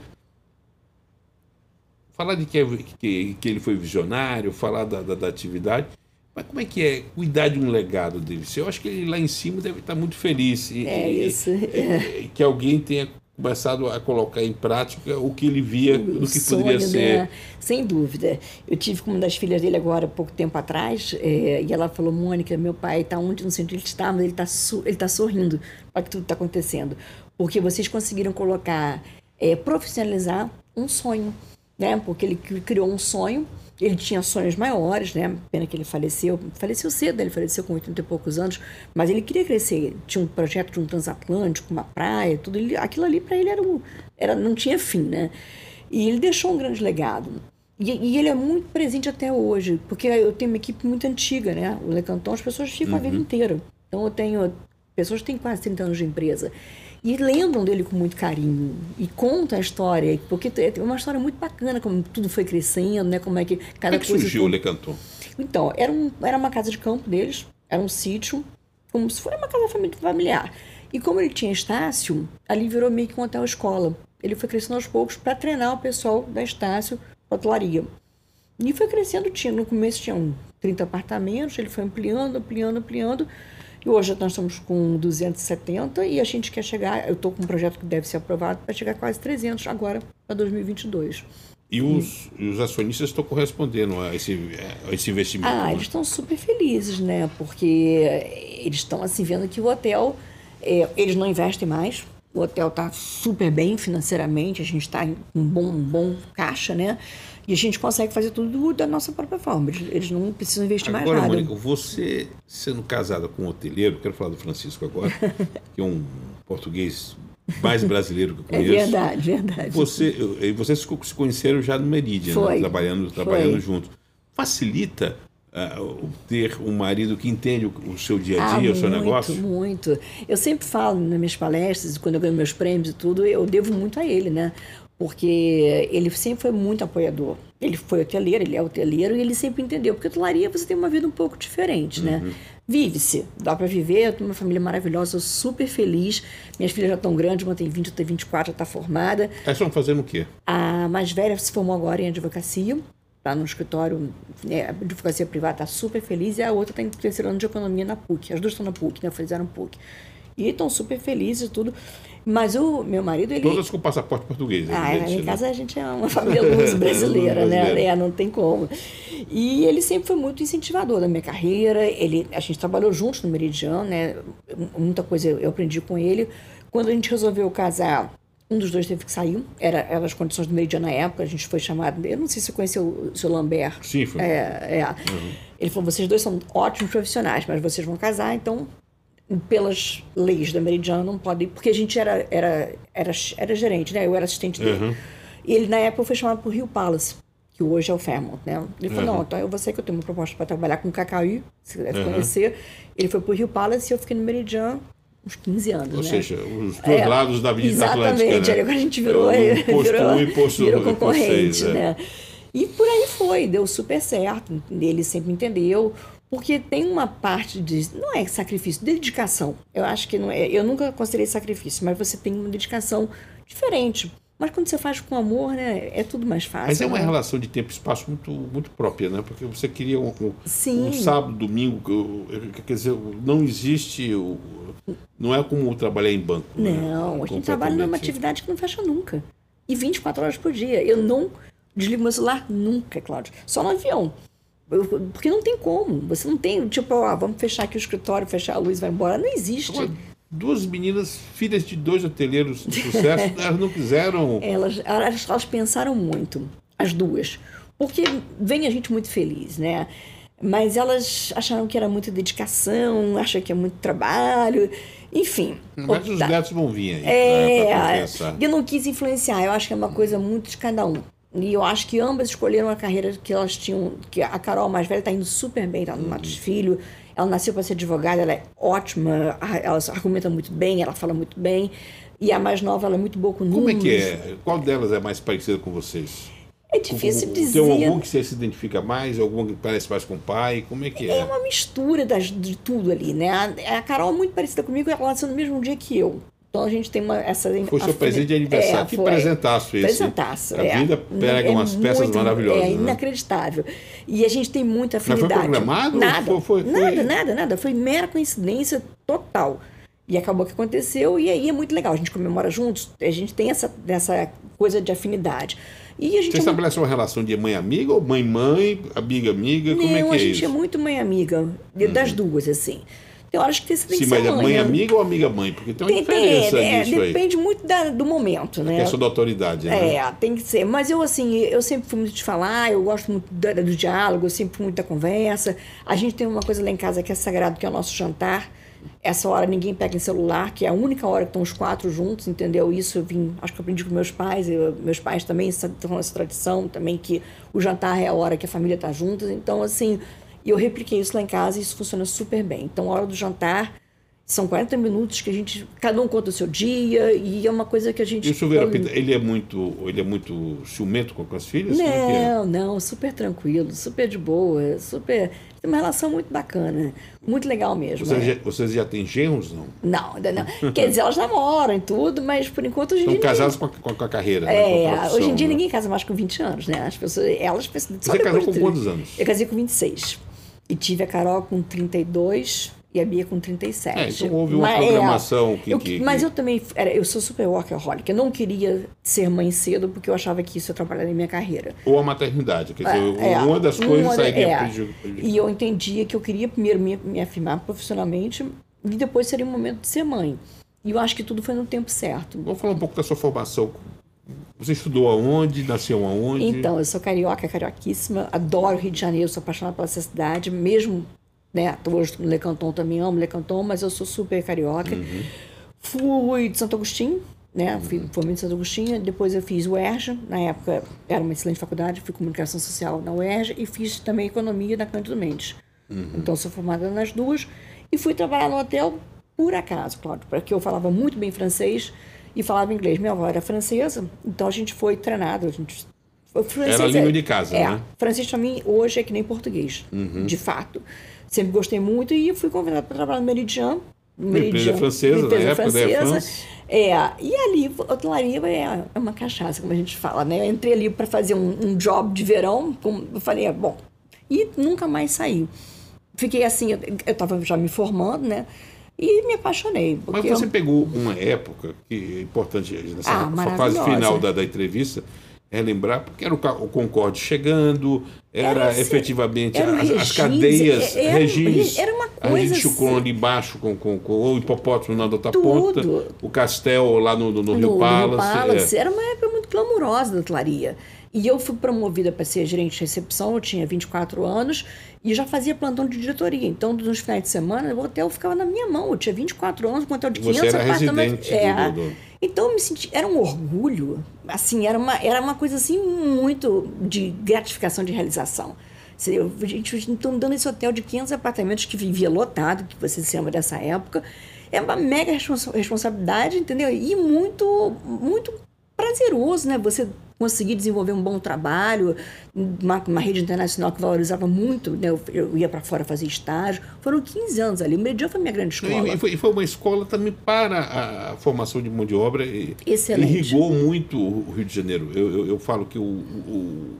falar de que, que, que ele foi visionário, falar da, da, da, atividade, mas como é que é cuidar de um legado dele? Eu acho que ele lá em cima deve estar muito feliz. E, é isso. E, que alguém tenha começado a colocar em prática o que ele via o do que sonho, poderia ser. Né? Sem dúvida. Eu tive com uma das filhas dele agora, pouco tempo atrás, é, e ela falou, Mônica, meu pai está onde, não sei onde ele está, mas ele está ele tá sorrindo para que tudo está acontecendo. Porque vocês conseguiram colocar, é, profissionalizar um sonho né? Porque ele criou um sonho, ele tinha sonhos maiores, né? Pena que ele faleceu, faleceu cedo, ele faleceu com 80 e poucos anos, mas ele queria crescer, tinha um projeto de um transatlântico, uma praia, tudo, ele, aquilo ali para ele era, um, era não tinha fim, né? E ele deixou um grande legado. E, e, ele é muito presente até hoje, porque eu tenho uma equipe muito antiga, né? O Lecanton, as pessoas ficam uhum. a vida uhum. inteira. Então eu tenho pessoas que têm quase 30 anos de empresa e lembram dele com muito carinho e contam a história, porque é uma história muito bacana, como tudo foi crescendo, né? Como é que cada como é que coisa. surgiu o Le Canton? Então, era, um, era uma casa de campo deles, era um sítio, como se fosse uma casa familiar. E como ele tinha Estácio, ali virou meio que um hotel-escola. Ele foi crescendo aos poucos para treinar o pessoal da Estácio hotelaria. E foi crescendo, tinha, no começo tinham 30 apartamentos, ele foi ampliando, ampliando, ampliando. E hoje nós estamos com 270 e a gente quer chegar, eu estou com um projeto que deve ser aprovado para chegar a quase 300 agora para 2022. E os, e os acionistas estão correspondendo a esse, a esse investimento? Ah, né? eles estão super felizes, né? Porque eles estão assim vendo que o hotel, é, eles não investem mais, o hotel está super bem financeiramente, a gente está com um bom, um bom caixa, né? E a gente consegue fazer tudo da nossa própria forma. Eles, eles não precisam investir agora, mais nada. Mônica, você sendo casada com um hoteleiro, quero falar do Francisco agora, que é um português mais brasileiro que eu É conheço. verdade, verdade. Você, vocês se conheceram já no Meridian, né? Trabalhando, trabalhando Foi. juntos. Facilita ah, o ter um marido que entende o, seu dia a Ah, dia, o seu muito, negócio? Muito. Eu sempre falo nas minhas palestras, quando eu ganho meus prêmios e tudo, eu devo muito a ele, né? Porque ele sempre foi muito apoiador. Ele foi hoteleiro, ele é hoteleiro e ele sempre entendeu. Porque hotelaria você tem uma vida um pouco diferente, né? Uhum. Vive-se, dá para viver. Eu tenho uma família maravilhosa, eu super feliz. Minhas filhas já estão grandes, uma tem 20, outra tem 24, já está formada. Aí estão fazendo o quê? A mais velha se formou agora em advocacia, está no escritório né, advocacia privada, está super feliz, e a outra está em terceiro ano de economia na PUC. As duas estão na PUC, né? Fizeram PUC. E estão super felizes e tudo. Mas o meu marido, ele. Todas com passaporte português, Ah, evidente, em né? casa a gente é uma família luz brasileira, né? É, não tem como. E ele sempre foi muito incentivador da minha carreira. Ele, a gente trabalhou juntos no Meridian, né? Muita coisa eu aprendi com ele. Quando a gente resolveu casar, um dos dois teve que sair. Era, eram as condições do Meridian na época. A gente foi chamado. Eu não sei se você conheceu o seu Lambert. Sim, foi. É, é. Ele falou: vocês dois são ótimos profissionais, mas vocês vão casar, então pelas leis da Meridian não pode porque a gente era era era, era gerente né eu era assistente dele Uhum. e ele na época foi chamado para o Rio Palace que hoje é o Fairmont né ele falou Uhum. não então eu vou ser que eu tenho uma proposta para trabalhar com o KKI você deve conhecer ele foi para o Rio Palace e eu fiquei no Meridian uns 15 anos Ou né? seja, os dois É, lados da Avenida Exatamente, Atlântica. né? agora a gente virou, É, um posto virou, um e posto, virou concorrente, vocês, é. né? E por aí foi, deu super certo. Ele sempre entendeu, porque tem uma parte de. Não é sacrifício, dedicação. Eu acho que não é. Eu nunca considerei sacrifício, mas você tem uma dedicação diferente. Mas quando você faz com amor, né? É tudo mais fácil. Mas é uma né? relação de tempo e espaço muito, muito própria, né? Porque você queria um, um, um sábado, domingo, quer dizer, não existe. Não é como trabalhar em banco. né? Não, a gente trabalha numa atividade que não fecha nunca. E 24 horas por dia. Eu não desligo meu celular nunca, Cláudio. Só no avião. Porque não tem como. Você não tem, tipo, ó, vamos fechar aqui o escritório, fechar a luz vai embora. Não existe. Agora, Duas meninas, filhas de dois hoteleiros de sucesso, elas não quiseram. Elas, elas, elas pensaram muito, as duas. Porque vem a gente muito feliz, né? Mas elas acharam que era muita dedicação, acham que é muito trabalho, enfim. Mas os opta- netos vão vir aí. né, É, compensar. eu não quis influenciar, eu acho que é uma coisa muito de cada um. E eu acho que ambas escolheram a carreira que elas tinham, que a Carol mais velha está indo super bem, tá no Uhum. Matos Filho, ela nasceu para ser advogada, ela é ótima, ela argumenta muito bem, ela fala muito bem, e a mais nova ela é muito boa com Como é números. que é? Qual delas é mais parecida com vocês? É difícil Tem dizer. algum que você se identifica mais, algum que parece mais com o pai? Como é que É é? uma mistura das, de tudo ali, né? A, a Carol é muito parecida comigo, ela nasceu no mesmo dia que eu. Então a gente tem uma, essa. Foi seu presente de aniversário. É, que foi. presentaço esse. Presentaço. A é. vida pega É umas peças muito- maravilhosas. É né? inacreditável. E a gente tem muita foi afinidade. programado ou Nada. foi- foi- nada, foi- nada, nada. Foi mera coincidência total. E acabou que aconteceu, e aí é muito legal. A gente comemora juntos, a gente tem essa, essa coisa de afinidade. E a gente Você é muito estabelece uma relação de mãe-amiga ou mãe-mãe, amiga-amiga? Como é não, que a é gente isso? é muito mãe-amiga, das duas, assim. Tem horas que você tem Sim, que mas ser é mãe, né? mãe-amiga ou amiga-mãe? Porque tem uma Tem, tem, diferença é, nisso aí. depende muito da- do momento, né? Questão da autoridade, né? É, tem que ser. Mas eu, assim, eu sempre fui muito de falar, eu gosto muito da- do diálogo, eu sempre fui muito da conversa. A gente tem uma coisa lá em casa que é sagrado, que é o nosso jantar. Essa hora ninguém pega em celular, que é a única hora que estão os quatro juntos, entendeu? Isso eu vim, acho que eu aprendi com meus pais, eu- meus pais também estão essa tradição também, que o jantar é a hora que a família está juntas. Então, assim, eu repliquei isso lá em casa e isso funciona super bem. Então, a hora do jantar. São 40 minutos que a gente. Cada um conta o seu dia e é uma coisa que a gente. E o Silveira Pita, ele é muito, ele é muito ciumento com as filhas? Como é que é? Não, não, super tranquilo, super de boa, super. Tem uma relação muito bacana, muito legal mesmo. Vocês, é. já, vocês já têm genros, não? Não, ainda não. Quer dizer, elas namoram e tudo, mas por enquanto hoje Estão casados com a, com a- carreira, né? É, com a profissão, hoje em dia né? ninguém casa mais com 20 anos, né? As pessoas, elas só Você casou com quantos anos? Eu casei com 26. E tive a Carol com 32 e a Bia com 37. É, então houve uma Mas, é, programação que- eu- que- Mas eu também, era, eu sou super workaholic. Eu não queria ser mãe cedo porque eu achava que isso ia atrapalhar na minha carreira. Ou a maternidade. Quer dizer, É, uma das coisas uma sairia é. preju- E eu entendia que eu queria primeiro me, me afirmar profissionalmente e depois seria o momento de ser mãe. E eu acho que tudo foi no tempo certo. Vamos falar um pouco da sua formação. Você estudou aonde? Nasceu aonde? Então, eu sou carioca, carioquíssima, adoro o Rio de Janeiro, sou apaixonada pela essa cidade, mesmo, né, hoje no Le Canton também amo Le Canton, mas eu sou super carioca. Uhum. Fui de Santo Agostinho, né? Uhum. Fui, formei em Santo Agostinho, depois eu fiz UERJ, na época era uma excelente faculdade, fui comunicação social na UERJ e fiz também economia na Cândido Mendes. Uhum. Então sou formada nas duas e fui trabalhar no hotel por acaso, claro, porque eu falava muito bem francês e falava inglês. Minha avó era francesa, então a gente foi treinado, a gente Francês Era a língua de casa, é, né? Francês para mim hoje é que nem português, uhum. de fato. Sempre gostei muito e fui convidada para trabalhar no Meridian. Meridian francesa, empresa na época, francesa. É, e ali, hotelaria é, é uma cachaça, como a gente fala, né? Eu entrei ali para fazer um, um, job de verão, como eu falei, é, bom, e nunca mais saí. Fiquei assim, eu estava já me formando, né? E me apaixonei. Mas você eu... pegou uma época que é importante nessa ah, fase final da, da entrevista, relembrar, porque era o, Concorde chegando, era, era efetivamente era as, as, cadeias, era, Regis, era uma coisa a gente chucou ali embaixo com, com, com o hipopótamo na outra ponta, o Castel lá no, no, no, no Rio Palace. Rio Palace. É. Era uma época muito glamurosa da hotelaria. E eu fui promovida para ser gerente de recepção, eu tinha 24 anos e já fazia plantão de diretoria. Então, nos finais de semana, o hotel ficava na minha mão. Eu tinha 24 anos, um hotel de 500 Você era apartamentos. É. Do. Então, eu me senti. Era um orgulho, assim, era uma, era uma coisa assim muito de gratificação de realização. A gente então dando esse hotel de 500 apartamentos que vivia lotado, que você se lembra dessa época. É uma mega responsabilidade, entendeu? E muito, muito prazeroso, né? Você conseguir desenvolver um bom trabalho, uma, uma rede internacional que valorizava muito, né? eu, eu ia para fora fazer estágio. Foram 15 anos ali. O Meridian foi minha grande escola. E foi, e foi, uma escola também para a formação de mão de obra. E, Excelente. Irrigou muito o Rio de Janeiro. Eu, eu, eu falo que o, o,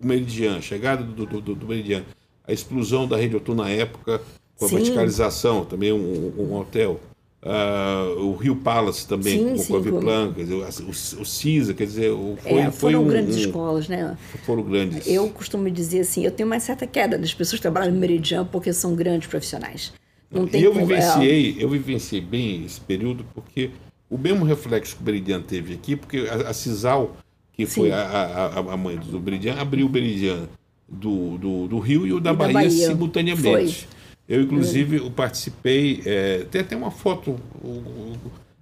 o Meridian, a chegada do, do, do, Meridian, a explosão da rede Otu na época, com a Sim. verticalização, também um, um hotel Uh, o Rio Palace também, sim, com sim, o Coviplan, dizer, o, o CISA, quer dizer, foi, é, foi foram um, grandes um, escolas, né? Foram grandes. Eu costumo dizer assim, eu tenho uma certa queda das pessoas que trabalham no Meridian porque são grandes profissionais. Não tem eu como, vivenciei, é... eu vivenciei bem esse período porque o mesmo reflexo que o Meridian teve aqui, porque a, a Cisal, que sim. foi a, a, a, mãe do Meridian, abriu o Meridian do, do, do Rio e o da, e Bahia, da Bahia, simultaneamente. Foi. Eu, inclusive, eu participei. É, tem até uma foto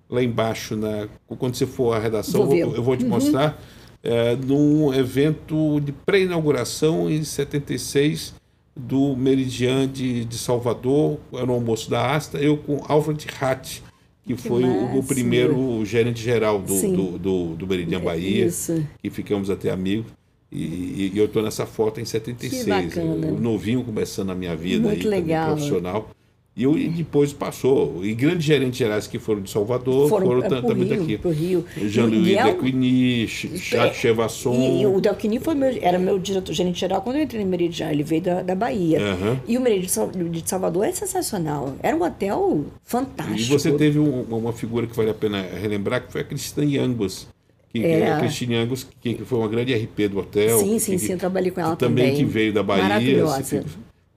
lá embaixo, na, quando você for à redação, vou eu, vou te uhum. mostrar. É, num evento de pré-inauguração em 76 do Meridian de, de Salvador, era o almoço da Asta, eu com Alfred Hatt, que, que foi o, o, primeiro gerente geral do, do, do, do, Meridian Bahia, Isso. que ficamos até amigos. E, e eu estou nessa foto em 76. Que bacana. Eu, novinho começando a minha vida Muito aí, legal. profissional. E, eu, e depois passou. E grandes gerentes gerais que foram de Salvador foram, foram é, também Rio, daqui. Pro Rio. Jean-Louis é Dequigny, Jacques Chevasson. E, o Dequigny foi meu, era meu diretor gerente geral quando eu entrei no Meridian. Ele veio da, da Bahia. Uhum. E o Meridian de Salvador é sensacional. Era um hotel fantástico. E você teve um, uma figura que vale a pena relembrar, que foi a Cristine Angus que, é. a Cristine Angus, que, que, foi uma grande RP do hotel. Sim, sim, que, sim, eu trabalhei com ela também. Também que veio da Bahia. Maravilhosa. Assim,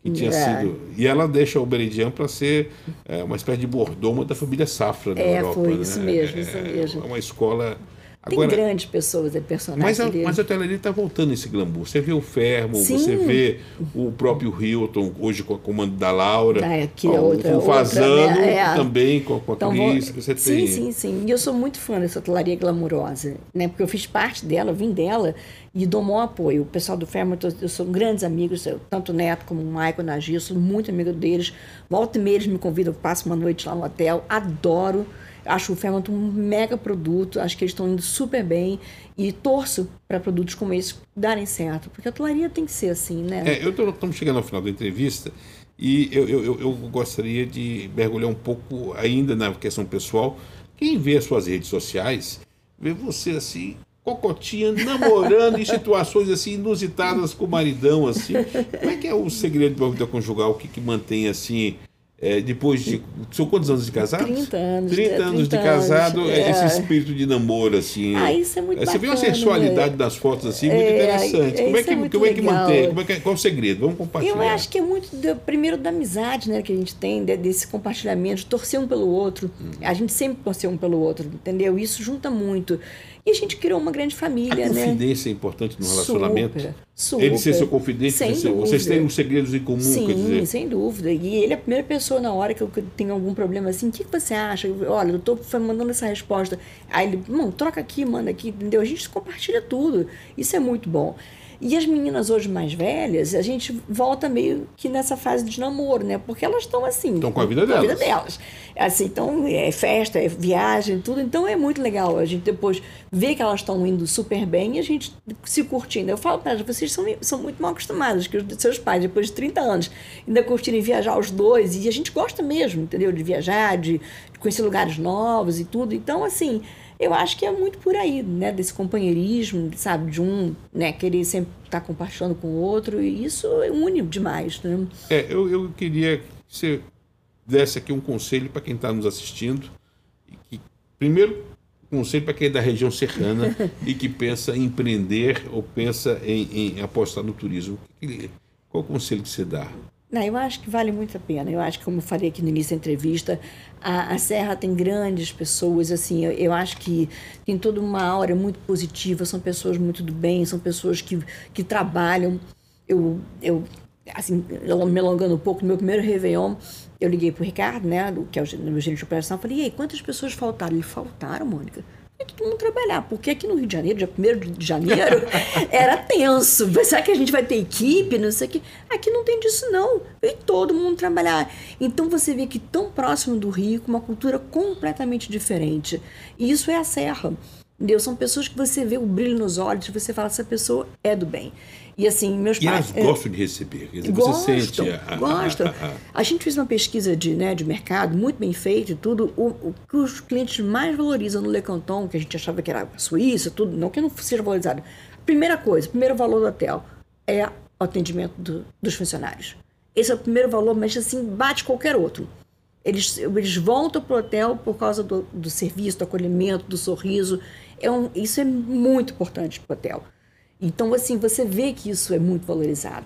que tinha é. sido. E ela deixa o Beridian para ser é, uma espécie de bordoma da família Safra na é, Europa. Foi né? isso mesmo, isso mesmo. É uma escola Agora, Tem grandes pessoas, é personagens. Mas a, mas a hotelaria está voltando esse glamour. Você vê o Fermo, Sim. você vê o próprio Hilton, hoje com o comando da Laura. Ah, que é outra, o Fazano outra, né? é. também, com, com a então, Cris, que você sim, tem. Sim, sim, sim. E eu sou muito fã dessa hotelaria glamurosa, né? Porque eu fiz parte dela, vim dela e dou maior apoio. O pessoal do Fermo, eu sou grandes amigos, tanto o Neto como o Michael Nagir, eu sou muito amigo deles. Volta e meia eles me convidam, eu passo uma noite lá no hotel, adoro acho o Fermento um mega produto, acho que eles estão indo super bem e torço para produtos como esse darem certo, porque a hotelaria tem que ser assim, né? É, eu estamos chegando ao final da entrevista e eu, eu, eu gostaria de mergulhar um pouco ainda na questão pessoal. Quem vê as suas redes sociais, vê você assim, cocotinha, namorando em situações assim inusitadas com o maridão, assim. Como é que é o segredo da vida conjugal? O que, que mantém assim é, depois de. São quantos anos de casado? 30 anos. 30 anos 30 de casado, anos, é. esse espírito de namoro, assim. Ah, isso é muito Você vê uma sensualidade né? nas fotos, assim, muito é, interessante. Como é que, é como é que mantém? Como é que, qual é o segredo? Vamos compartilhar. Eu acho que é muito, do, primeiro, da amizade né, que a gente tem, de, desse compartilhamento, de torcer um pelo outro. Hum. A gente sempre torceu um pelo outro, entendeu? Isso junta muito. E a gente criou uma grande família, a né? confidência é importante no relacionamento. Super, super. Ele ser seu confidente, Sem dúvida. vocês têm uns segredos em comum, Sim, quer dizer. sem dúvida. E ele é a primeira pessoa na hora que eu tenho algum problema assim, o que, que você acha? Olha, eu tô mandando essa resposta. Aí ele, não, troca aqui, manda aqui, entendeu? A gente compartilha tudo. Isso é muito bom. E as meninas hoje mais velhas, a gente volta meio que nessa fase de namoro, né? Porque elas estão assim. Estão com a vida Com a vida delas. delas. Assim, então, é festa, é viagem, tudo. Então, é muito legal a gente depois ver que elas estão indo super bem e a gente se curtindo. Eu falo para elas, vocês são, são muito mal acostumadas, que os seus pais, depois de 30 anos, ainda curtirem viajar os dois. E a gente gosta mesmo, entendeu? De viajar, de, de conhecer lugares novos e tudo. Então, assim, eu acho que é muito por aí, né? Desse companheirismo, sabe? De um né, querer sempre estar compartilhando com o outro. E isso une demais, né? É, eu, eu queria que você desse aqui um conselho para quem está nos assistindo. Que, primeiro, conselho para quem é da região serrana e que pensa em empreender ou pensa em, em apostar no turismo. Qual o conselho que você dá? Não, eu acho que vale muito a pena. Eu acho que, como eu falei aqui no início da entrevista, a, a Serra tem grandes pessoas, assim, eu, eu acho que tem toda uma aura muito positiva, são pessoas muito do bem, são pessoas que, que trabalham. Eu, eu, assim, me alongando um pouco, no meu primeiro Réveillon, eu liguei pro Ricardo, né, que é o, meu gerente de operação, falei, e aí, quantas pessoas faltaram? Ele, faltaram, Mônica? Todo mundo trabalhar, porque aqui no Rio de Janeiro, dia 1 de janeiro, era tenso. Será que a gente vai ter equipe? Não sei o quê. Aqui não tem disso, não. E todo mundo trabalhar. Então você vê que tão próximo do Rio, com uma cultura completamente diferente. E isso é a Serra. Entendeu? São pessoas que você vê o brilho nos olhos, e você fala, essa pessoa é do bem. E assim, meus E pais. elas gostam de receber. Quer dizer, você Gostam, sente a, gostam. a- a- A gente fez uma pesquisa de, né, de mercado muito bem feita e tudo. O, o que os clientes mais valorizam no Le Canton, que a gente achava que era Suíça, tudo, não que não seja valorizado. Primeira coisa, primeiro valor do hotel é o atendimento do- dos funcionários. Esse é o primeiro valor, mas assim, bate qualquer outro. Eles, eles voltam para o hotel por causa do, do serviço, do acolhimento, do sorriso. É um, isso é muito importante para o hotel. Então, assim, você vê que isso é muito valorizado.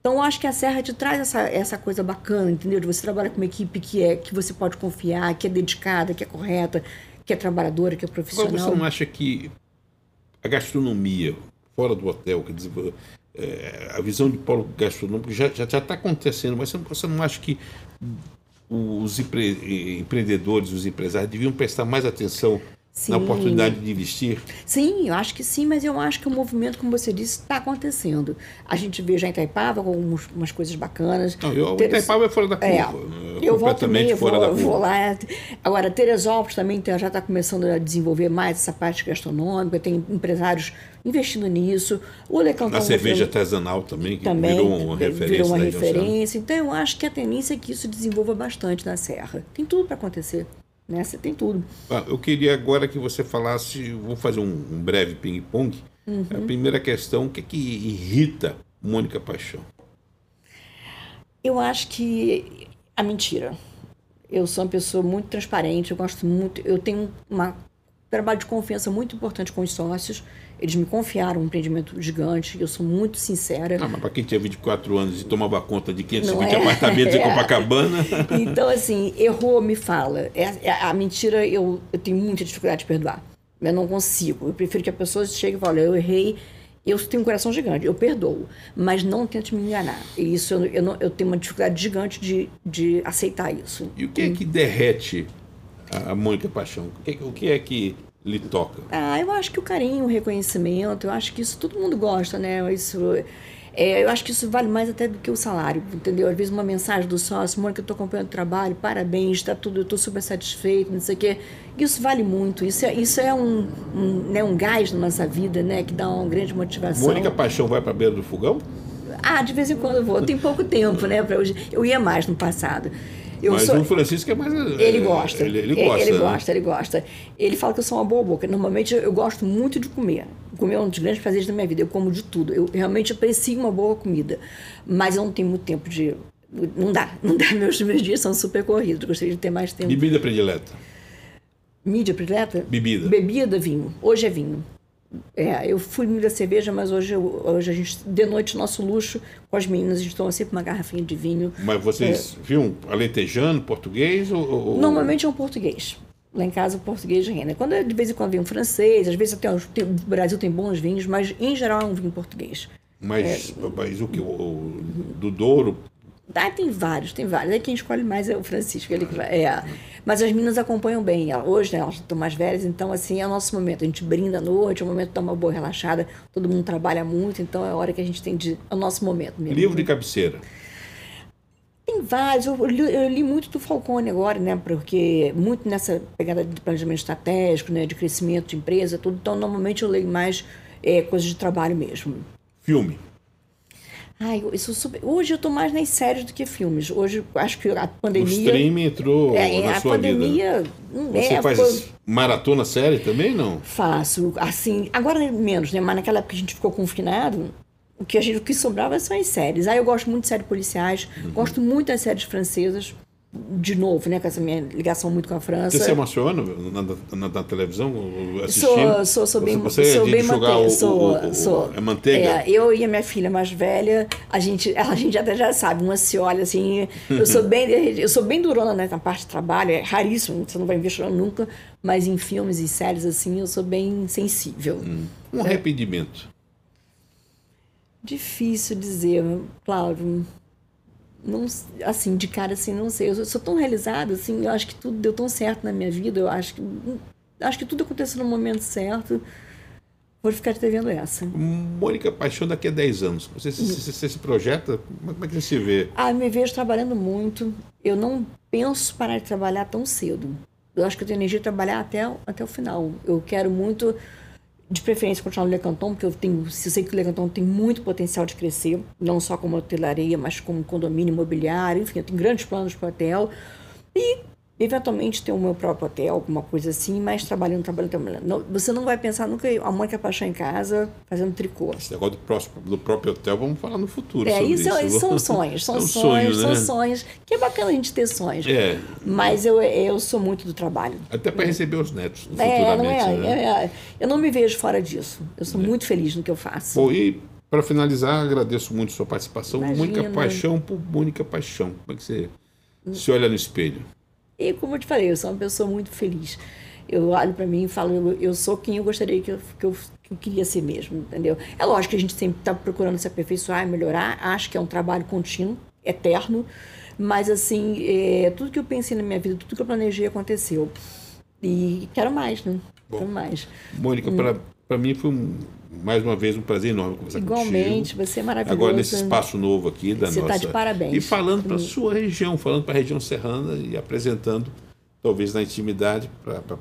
Então, eu acho que a Serra te traz essa, essa coisa bacana, entendeu? De você trabalhar com uma equipe que, é, que você pode confiar, que é dedicada, que é correta, que é trabalhadora, que é Agora, profissional. você não acha que a gastronomia fora do hotel, quer dizer, é, a visão de polo gastronômico já já está acontecendo, mas você não, você não acha que os empre- empreendedores, os empresários deviam prestar mais atenção na Sim. oportunidade de investir? Sim, eu acho que sim, mas eu acho que o movimento, como você disse, está acontecendo. A gente vê já em Itaipava com algumas umas coisas bacanas. Não, eu, o Teres- Itaipava é fora da É, curva. é eu volto completamente meio, fora vou, da curva. vou lá. Agora, Teresópolis também tá- já está começando a desenvolver mais essa parte gastronômica, tem empresários investindo nisso. O A cerveja artesanal também, que também virou uma referência. virou uma na referência. Então, eu acho que a tendência é que isso desenvolva bastante na Serra. Tem tudo para acontecer. Né? Você tem tudo. Ah, Eu queria agora que você falasse, vou fazer um, um breve ping-pong. Uhum. A primeira questão, o que, que irrita Mônica Paixão? Eu acho que a mentira. Eu sou uma pessoa muito transparente, eu gosto muito, eu tenho um trabalho de confiança muito importante com os sócios. Eles me confiaram um empreendimento gigante, eu sou muito sincera. Ah, mas para quem tinha 24 anos e tomava conta de 520 Não é? apartamentos em É. Copacabana. Então, assim, errou, me fala. É- é- a mentira eu, eu tenho muita dificuldade de perdoar. Eu não consigo. Eu prefiro que a pessoa chegue e fale, eu errei, eu tenho um coração gigante, eu perdoo. Mas não tente me enganar. E isso eu, eu, não- eu tenho uma dificuldade gigante de, de aceitar isso. E o que é que derrete a a Mônica Paixão? O que, é que- o que é que lhe toca? Ah, eu acho que o carinho, o reconhecimento, eu acho que isso todo mundo gosta, né? Isso, é, eu acho que isso vale mais até do que o salário, entendeu? Às vezes uma mensagem do sócio, Mônica, eu estou acompanhando o trabalho, parabéns, está tudo, eu estou super satisfeito, não sei o quê. Isso vale muito, isso é, isso é um, um, né, um gás na nossa vida, né? Que dá uma grande motivação. Mônica Paixão vai para a beira do fogão? Ah, de vez em quando eu vou. Tem pouco tempo, né? Pra hoje. Eu ia mais no passado. Eu Mas sou- o Francisco é mais. Ele gosta. Ele, ele gosta. Ele né? gosta, ele gosta. Ele fala que eu sou uma boa boca. Normalmente eu gosto muito de comer. Comer é um dos grandes prazeres da minha vida. Eu como de tudo. Eu realmente aprecio uma boa comida. Mas eu não tenho muito tempo de. Não dá. Não dá. Meus, meus dias são super corridos. Eu gostaria de ter mais tempo. Bebida predileta. Mídia predileta? Bebida. Bebida, vinho. Hoje é vinho. É, eu fui muito da cerveja, mas hoje, eu- hoje a gente, de noite, nosso luxo, com as meninas, a gente toma sempre uma garrafinha de vinho. Mas vocês viam alentejano, português ou. ou- Normalmente é um português. Lá em casa o português reina. Quando de vez em quando vem um francês, às vezes até o Brasil tem bons vinhos, mas em geral é um vinho português. Mas, é, mas o que? O, do Douro? Ah, tem vários, tem vários. Aí quem escolhe mais é o Francisco. Ele, é. Mas as meninas acompanham bem. Hoje, né, elas estão mais velhas, então assim é o nosso momento. A gente brinda à noite, é o momento de dar uma boa relaxada. Todo mundo trabalha muito, então é a hora que a gente tem de. É o nosso momento mesmo. Livro de cabeceira. Tem vários. Eu li, eu li, muito do Falcone agora, né? Porque muito nessa pegada de planejamento estratégico, né? De crescimento de empresa, tudo. Então, normalmente eu leio mais é, coisas de trabalho mesmo. Filme. Ai, isso super... Hoje eu estou mais nas séries do que filmes. Hoje acho que a pandemia. O streaming entrou é, na a sua pandemia, vida. Você é, faz foi... maratona série também, não? Faço. Assim, agora menos, né? Mas naquela época que a gente ficou confinado, o que, a gente, o que sobrava são as séries. Aí eu gosto muito de séries policiais, uhum. gosto muito das séries francesas. De novo, né, com essa minha ligação muito com a França. Você se emociona na, na, na televisão assistindo? Sou, sou, sou bem, você, sou bem manteiga. Sou, o, o, sou. É manteiga? É, eu e a minha filha mais velha, a gente, a gente até já sabe, uma se olha assim. Eu sou bem, eu sou bem durona né, na parte de trabalho, é raríssimo, você não vai me ver chorando nunca, mas em filmes e séries assim, eu sou bem sensível. Hum. Um é. arrependimento. Difícil dizer, claro. Não, assim, de cara assim, não sei. Eu sou tão realizada, assim, eu acho que tudo deu tão certo na minha vida, eu acho que acho que tudo aconteceu no momento certo. Vou ficar te devendo essa. Mônica Paixão daqui a 10 anos. Você, você, você se projeta? Como é que você se vê? Ah, me vejo trabalhando muito. Eu não penso parar de trabalhar tão cedo. Eu acho que eu tenho energia de trabalhar até, até o final. Eu quero muito de preferência continuar no Lecanton, porque eu tenho, eu sei que o Lecanton tem muito potencial de crescer, não só como hotelaria, mas como condomínio imobiliário, enfim, eu tenho grandes planos para o hotel. E eventualmente ter o meu próprio hotel, alguma coisa assim, mas trabalhando, trabalhando, trabalhando. você não vai pensar nunca a mãe que paixão em casa fazendo tricô. Esse negócio do, próximo, do próprio hotel, vamos falar no futuro. É, isso, isso. são sonhos, são é um sonhos, sonho, né? são sonhos. Que é bacana a gente ter sonhos. É. Mas eu, eu sou muito do trabalho. Até para receber os netos. É, não é, né? é, é, Eu não me vejo fora disso. Eu sou é. muito feliz no que eu faço. Bom, e para finalizar, agradeço muito a sua participação. Imagina. Mônica Paixão por Mônica Paixão. Como é que você se olha no espelho? E como eu te falei, eu sou uma pessoa muito feliz. Eu olho para mim e falo, eu, eu, sou quem eu gostaria que eu, que, eu, que eu queria ser mesmo, entendeu? É lógico que a gente sempre está procurando se aperfeiçoar, melhorar. Acho que é um trabalho contínuo, eterno. Mas, assim, é, tudo que eu pensei na minha vida, tudo que eu planejei aconteceu. E quero mais, né? Bom, quero mais. Mônica, hum. para mim foi um, mais uma vez um prazer enorme conversar Igualmente, contigo. Igualmente, você é maravilhoso. Agora nesse espaço novo aqui da você nossa. Você está de parabéns. E falando para a sua região, falando para a região serrana e apresentando, talvez na intimidade, pra, pra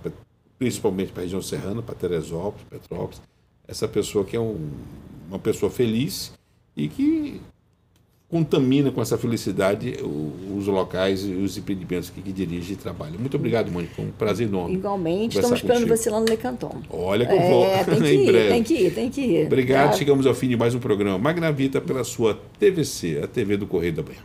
principalmente para a região serrana, para Teresópolis, Petrópolis, essa pessoa que é um, uma pessoa feliz e que contamina com essa felicidade os locais e os empreendimentos que, que dirige e trabalha. Muito obrigado, Mônica. Foi um prazer enorme. Igualmente. Estamos esperando contigo. você lá no Lecanton. Olha que eu vou é, tem que ir, breve. Tem que ir, tem que ir. Obrigado. Tá. Chegamos ao fim de mais um programa Magnavita pela sua TVC, a TV do Correio da Manhã.